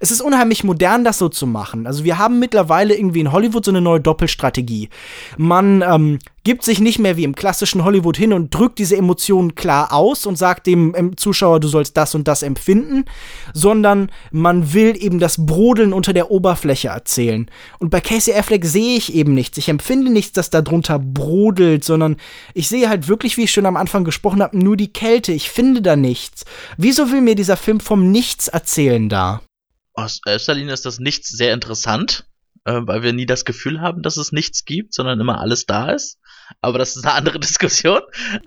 Es ist unheimlich modern, das so zu machen. Also wir haben mittlerweile irgendwie in Hollywood so eine neue Doppelstrategie. Man ähm, gibt sich nicht mehr wie im klassischen Hollywood hin und drückt diese Emotionen klar aus und sagt dem ähm, Zuschauer, du sollst das und das empfinden, sondern man will eben das Brodeln unter der Oberfläche erzählen. Und bei Casey Affleck sehe ich eben nichts. Ich empfinde nichts, das da drunter brodelt, sondern ich sehe halt wirklich, wie ich schon am Anfang gesprochen habe, nur die Kälte. Ich finde da nichts. Wieso will mir dieser Film vom Nichts erzählen da? Aus erster Linie ist das Nichts sehr interessant, äh, weil wir nie das Gefühl haben, dass es nichts gibt, sondern immer alles da ist aber das ist eine andere Diskussion.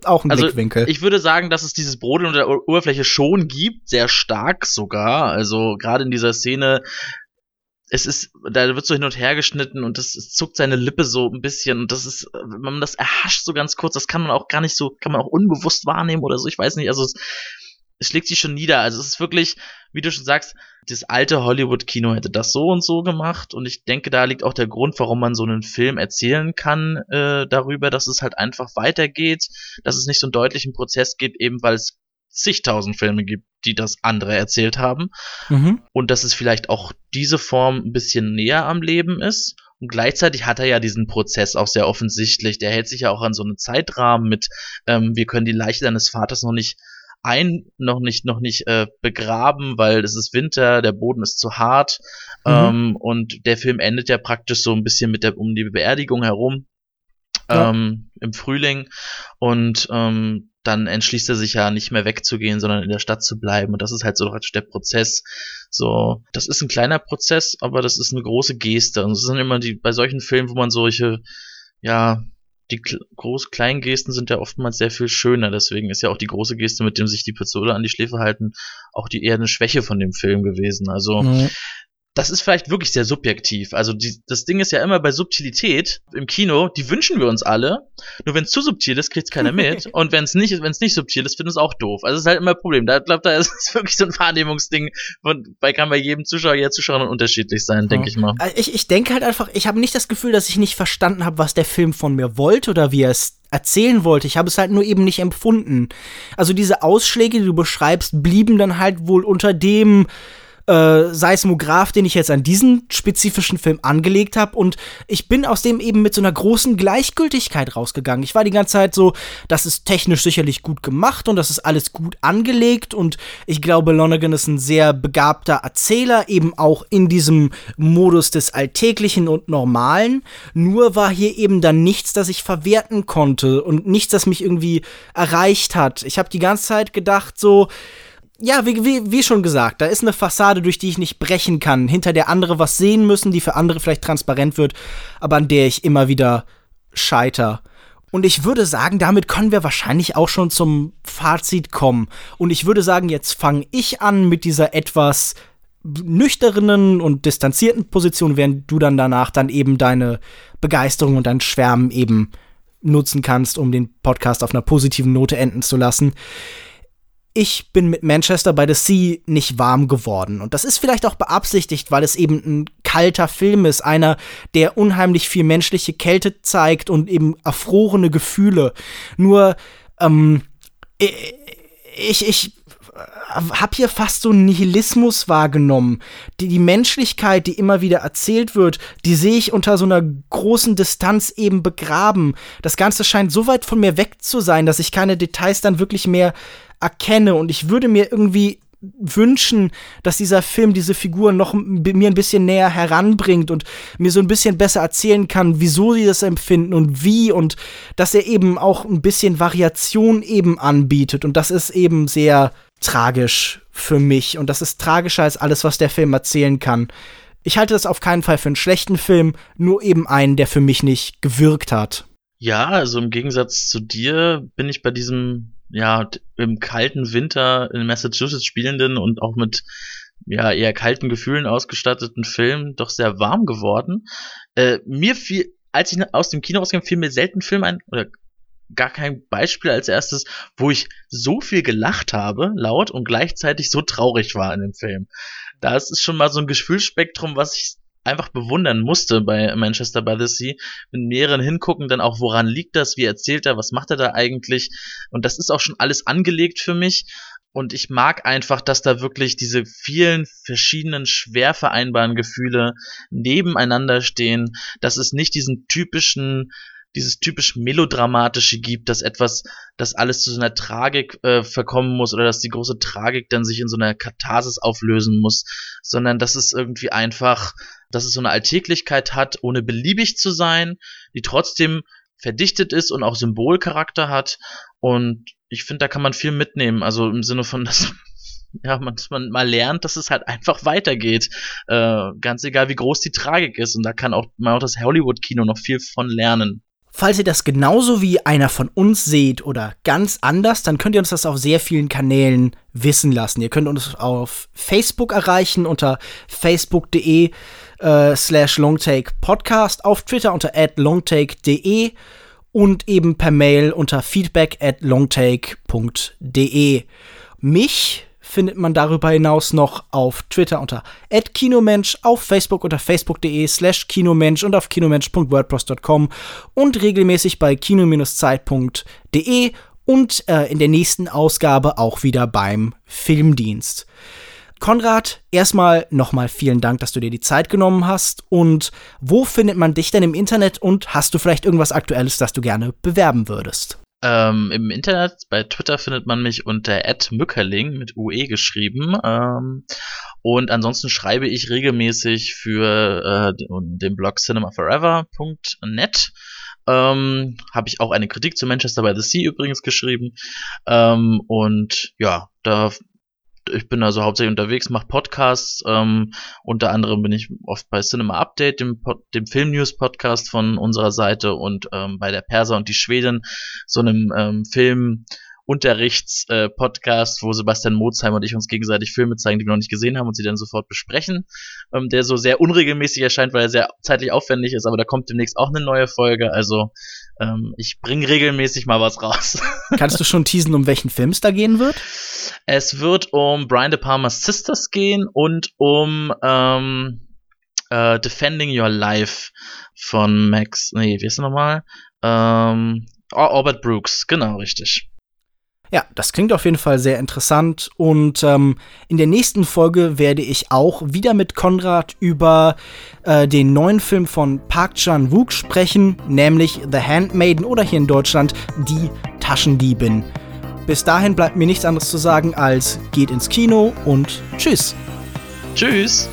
Auch ein also, Blickwinkel. Ich würde sagen, dass es dieses Brodeln unter der Oberfläche schon gibt, sehr stark sogar. Also gerade in dieser Szene, es ist, da wird so hin und her geschnitten und es, es zuckt seine Lippe so ein bisschen und das ist, wenn man das erhascht so ganz kurz, das kann man auch gar nicht so, kann man auch unbewusst wahrnehmen oder so, ich weiß nicht, also es, es schlägt sich schon nieder. Also es ist wirklich, wie du schon sagst, das alte Hollywood-Kino hätte das so und so gemacht und ich denke, da liegt auch der Grund, warum man so einen Film erzählen kann äh, darüber, dass es halt einfach weitergeht, dass es nicht so einen deutlichen Prozess gibt, eben weil es zigtausend Filme gibt, die das andere erzählt haben mhm. und dass es vielleicht auch diese Form ein bisschen näher am Leben ist und gleichzeitig hat er ja diesen Prozess auch sehr offensichtlich. Der hält sich ja auch an so einen Zeitrahmen mit, ähm, wir können die Leiche deines Vaters noch nicht ein noch nicht noch nicht äh, begraben, weil es ist Winter, der Boden ist zu hart mhm. ähm, und der Film endet ja praktisch so ein bisschen mit der um die Beerdigung herum ja. ähm, im Frühling und ähm, dann entschließt er sich ja nicht mehr wegzugehen, sondern in der Stadt zu bleiben. Und das ist halt so praktisch der Prozess. So, das ist ein kleiner Prozess, aber das ist eine große Geste. Und es sind immer die, bei solchen Filmen, wo man solche, ja, die groß-kleinen Gesten sind ja oftmals sehr viel schöner. Deswegen ist ja auch die große Geste, mit dem sich die Pistole an die Schläfe halten, auch die eher eine Schwäche von dem Film gewesen. Also mhm das ist vielleicht wirklich sehr subjektiv. Also die, das Ding ist ja immer bei Subtilität im Kino, die wünschen wir uns alle. Nur wenn es zu subtil ist, kriegt's keiner mit. Und wenn es nicht, wenn es nicht subtil ist, finden es auch doof. Also es ist halt immer ein Problem. Da glaube da ist es wirklich so ein Wahrnehmungsding. Und bei kann bei jedem Zuschauer, jeder Zuschauer unterschiedlich sein, denke ich mal. Äh, ich, ich denke halt einfach, ich habe nicht das Gefühl, dass ich nicht verstanden habe, was der Film von mir wollte oder wie er es erzählen wollte. Ich habe es halt nur eben nicht empfunden. Also diese Ausschläge, die du beschreibst, blieben dann halt wohl unter dem äh, Seismograph, den ich jetzt an diesen spezifischen Film angelegt habe. Und ich bin aus dem eben mit so einer großen Gleichgültigkeit rausgegangen. Ich war die ganze Zeit so, das ist technisch sicherlich gut gemacht und das ist alles gut angelegt. Und ich glaube, Lonergan ist ein sehr begabter Erzähler, eben auch in diesem Modus des Alltäglichen und Normalen. Nur war hier eben dann nichts, das ich verwerten konnte und nichts, das mich irgendwie erreicht hat. Ich habe die ganze Zeit gedacht, so, ja, wie, wie, wie schon gesagt, da ist eine Fassade, durch die ich nicht brechen kann, hinter der andere was sehen müssen, die für andere vielleicht transparent wird, aber an der ich immer wieder scheiter. Und ich würde sagen, damit können wir wahrscheinlich auch schon zum Fazit kommen. Und ich würde sagen, jetzt fange ich an mit dieser etwas nüchternen und distanzierten Position, während du dann danach dann eben deine Begeisterung und dein Schwärmen eben nutzen kannst, um den Podcast auf einer positiven Note enden zu lassen ich bin mit Manchester by the Sea nicht warm geworden. Und das ist vielleicht auch beabsichtigt, weil es eben ein kalter Film ist, einer, der unheimlich viel menschliche Kälte zeigt und eben erfrorene Gefühle. Nur, ähm, ich, ich habe hier fast so einen Nihilismus wahrgenommen. Die, die Menschlichkeit, die immer wieder erzählt wird, die sehe ich unter so einer großen Distanz eben begraben. Das Ganze scheint so weit von mir weg zu sein, dass ich keine Details dann wirklich mehr erkenne und ich würde mir irgendwie wünschen, dass dieser Film diese Figur noch mir ein bisschen näher heranbringt und mir so ein bisschen besser erzählen kann, wieso sie das empfinden und wie und dass er eben auch ein bisschen Variation eben anbietet und das ist eben sehr tragisch für mich und das ist tragischer als alles, was der Film erzählen kann. Ich halte das auf keinen Fall für einen schlechten Film, nur eben einen, der für mich nicht gewirkt hat. Ja, also im Gegensatz zu dir bin ich bei diesem, ja, im kalten Winter in Massachusetts spielenden und auch mit ja, eher kalten Gefühlen ausgestatteten Film doch sehr warm geworden. Äh, mir fiel, als ich aus dem Kino rausging, fiel mir selten Film ein, oder gar kein Beispiel als erstes, wo ich so viel gelacht habe, laut, und gleichzeitig so traurig war in dem Film. Da ist schon mal so ein Gefühlsspektrum, was ich einfach bewundern musste bei Manchester by the Sea. Mit mehreren hingucken, dann auch, woran liegt das, wie erzählt er, was macht er da eigentlich? Und das ist auch schon alles angelegt für mich. Und ich mag einfach, dass da wirklich diese vielen verschiedenen schwer vereinbaren Gefühle nebeneinander stehen, dass es nicht diesen typischen dieses typisch melodramatische gibt, dass etwas, dass alles zu so einer Tragik äh, verkommen muss oder dass die große Tragik dann sich in so einer Katharsis auflösen muss, sondern dass es irgendwie einfach, dass es so eine Alltäglichkeit hat, ohne beliebig zu sein, die trotzdem verdichtet ist und auch Symbolcharakter hat und ich finde, da kann man viel mitnehmen, also im Sinne von, dass ja, man, man mal lernt, dass es halt einfach weitergeht. Äh, ganz egal, wie groß die Tragik ist. Und da kann auch man auch das Hollywood-Kino noch viel von lernen. Falls ihr das genauso wie einer von uns seht oder ganz anders, dann könnt ihr uns das auf sehr vielen Kanälen wissen lassen. Ihr könnt uns auf Facebook erreichen unter facebook.de äh, slash longtakepodcast, auf Twitter unter longtake.de und eben per Mail unter feedback at longtake.de. Mich findet man darüber hinaus noch auf Twitter unter @kinomensch, auf Facebook unter facebook.de/kinomensch und auf kinomensch.wordpress.com und regelmäßig bei kino-zeit.de und äh, in der nächsten Ausgabe auch wieder beim Filmdienst. Konrad, erstmal nochmal vielen Dank, dass du dir die Zeit genommen hast. Und wo findet man dich denn im Internet und hast du vielleicht irgendwas Aktuelles, das du gerne bewerben würdest? Ähm, Im Internet, bei Twitter findet man mich unter @mückerling mit UE geschrieben. Ähm, und ansonsten schreibe ich regelmäßig für äh, den Blog cinemaforever.net. Ähm, habe ich auch eine Kritik zu Manchester by the Sea übrigens geschrieben. Ähm, und ja, da ich bin also hauptsächlich unterwegs, mache Podcasts. Ähm, unter anderem bin ich oft bei Cinema Update, dem, dem Film-News-Podcast von unserer Seite und ähm, bei der Perser und die Schweden, so einem ähm, Film- Unterrichts-Podcast, äh, wo Sebastian Mozheim und ich uns gegenseitig Filme zeigen, die wir noch nicht gesehen haben und sie dann sofort besprechen, ähm, der so sehr unregelmäßig erscheint, weil er sehr zeitlich aufwendig ist, aber da kommt demnächst auch eine neue Folge, also ähm, ich bringe regelmäßig mal was raus. Kannst du schon teasen, um welchen Film es da gehen wird? Es wird um Brian De Palma's Sisters gehen und um ähm, uh, Defending Your Life von Max, nee, wie ist er nochmal? Ähm, Albert Brooks, genau, richtig. Ja, das klingt auf jeden Fall sehr interessant. Und ähm, in der nächsten Folge werde ich auch wieder mit Konrad über äh, den neuen Film von Park Chan-wook sprechen, nämlich The Handmaiden oder hier in Deutschland Die Taschendiebin. Bis dahin bleibt mir nichts anderes zu sagen als geht ins Kino und tschüss. Tschüss.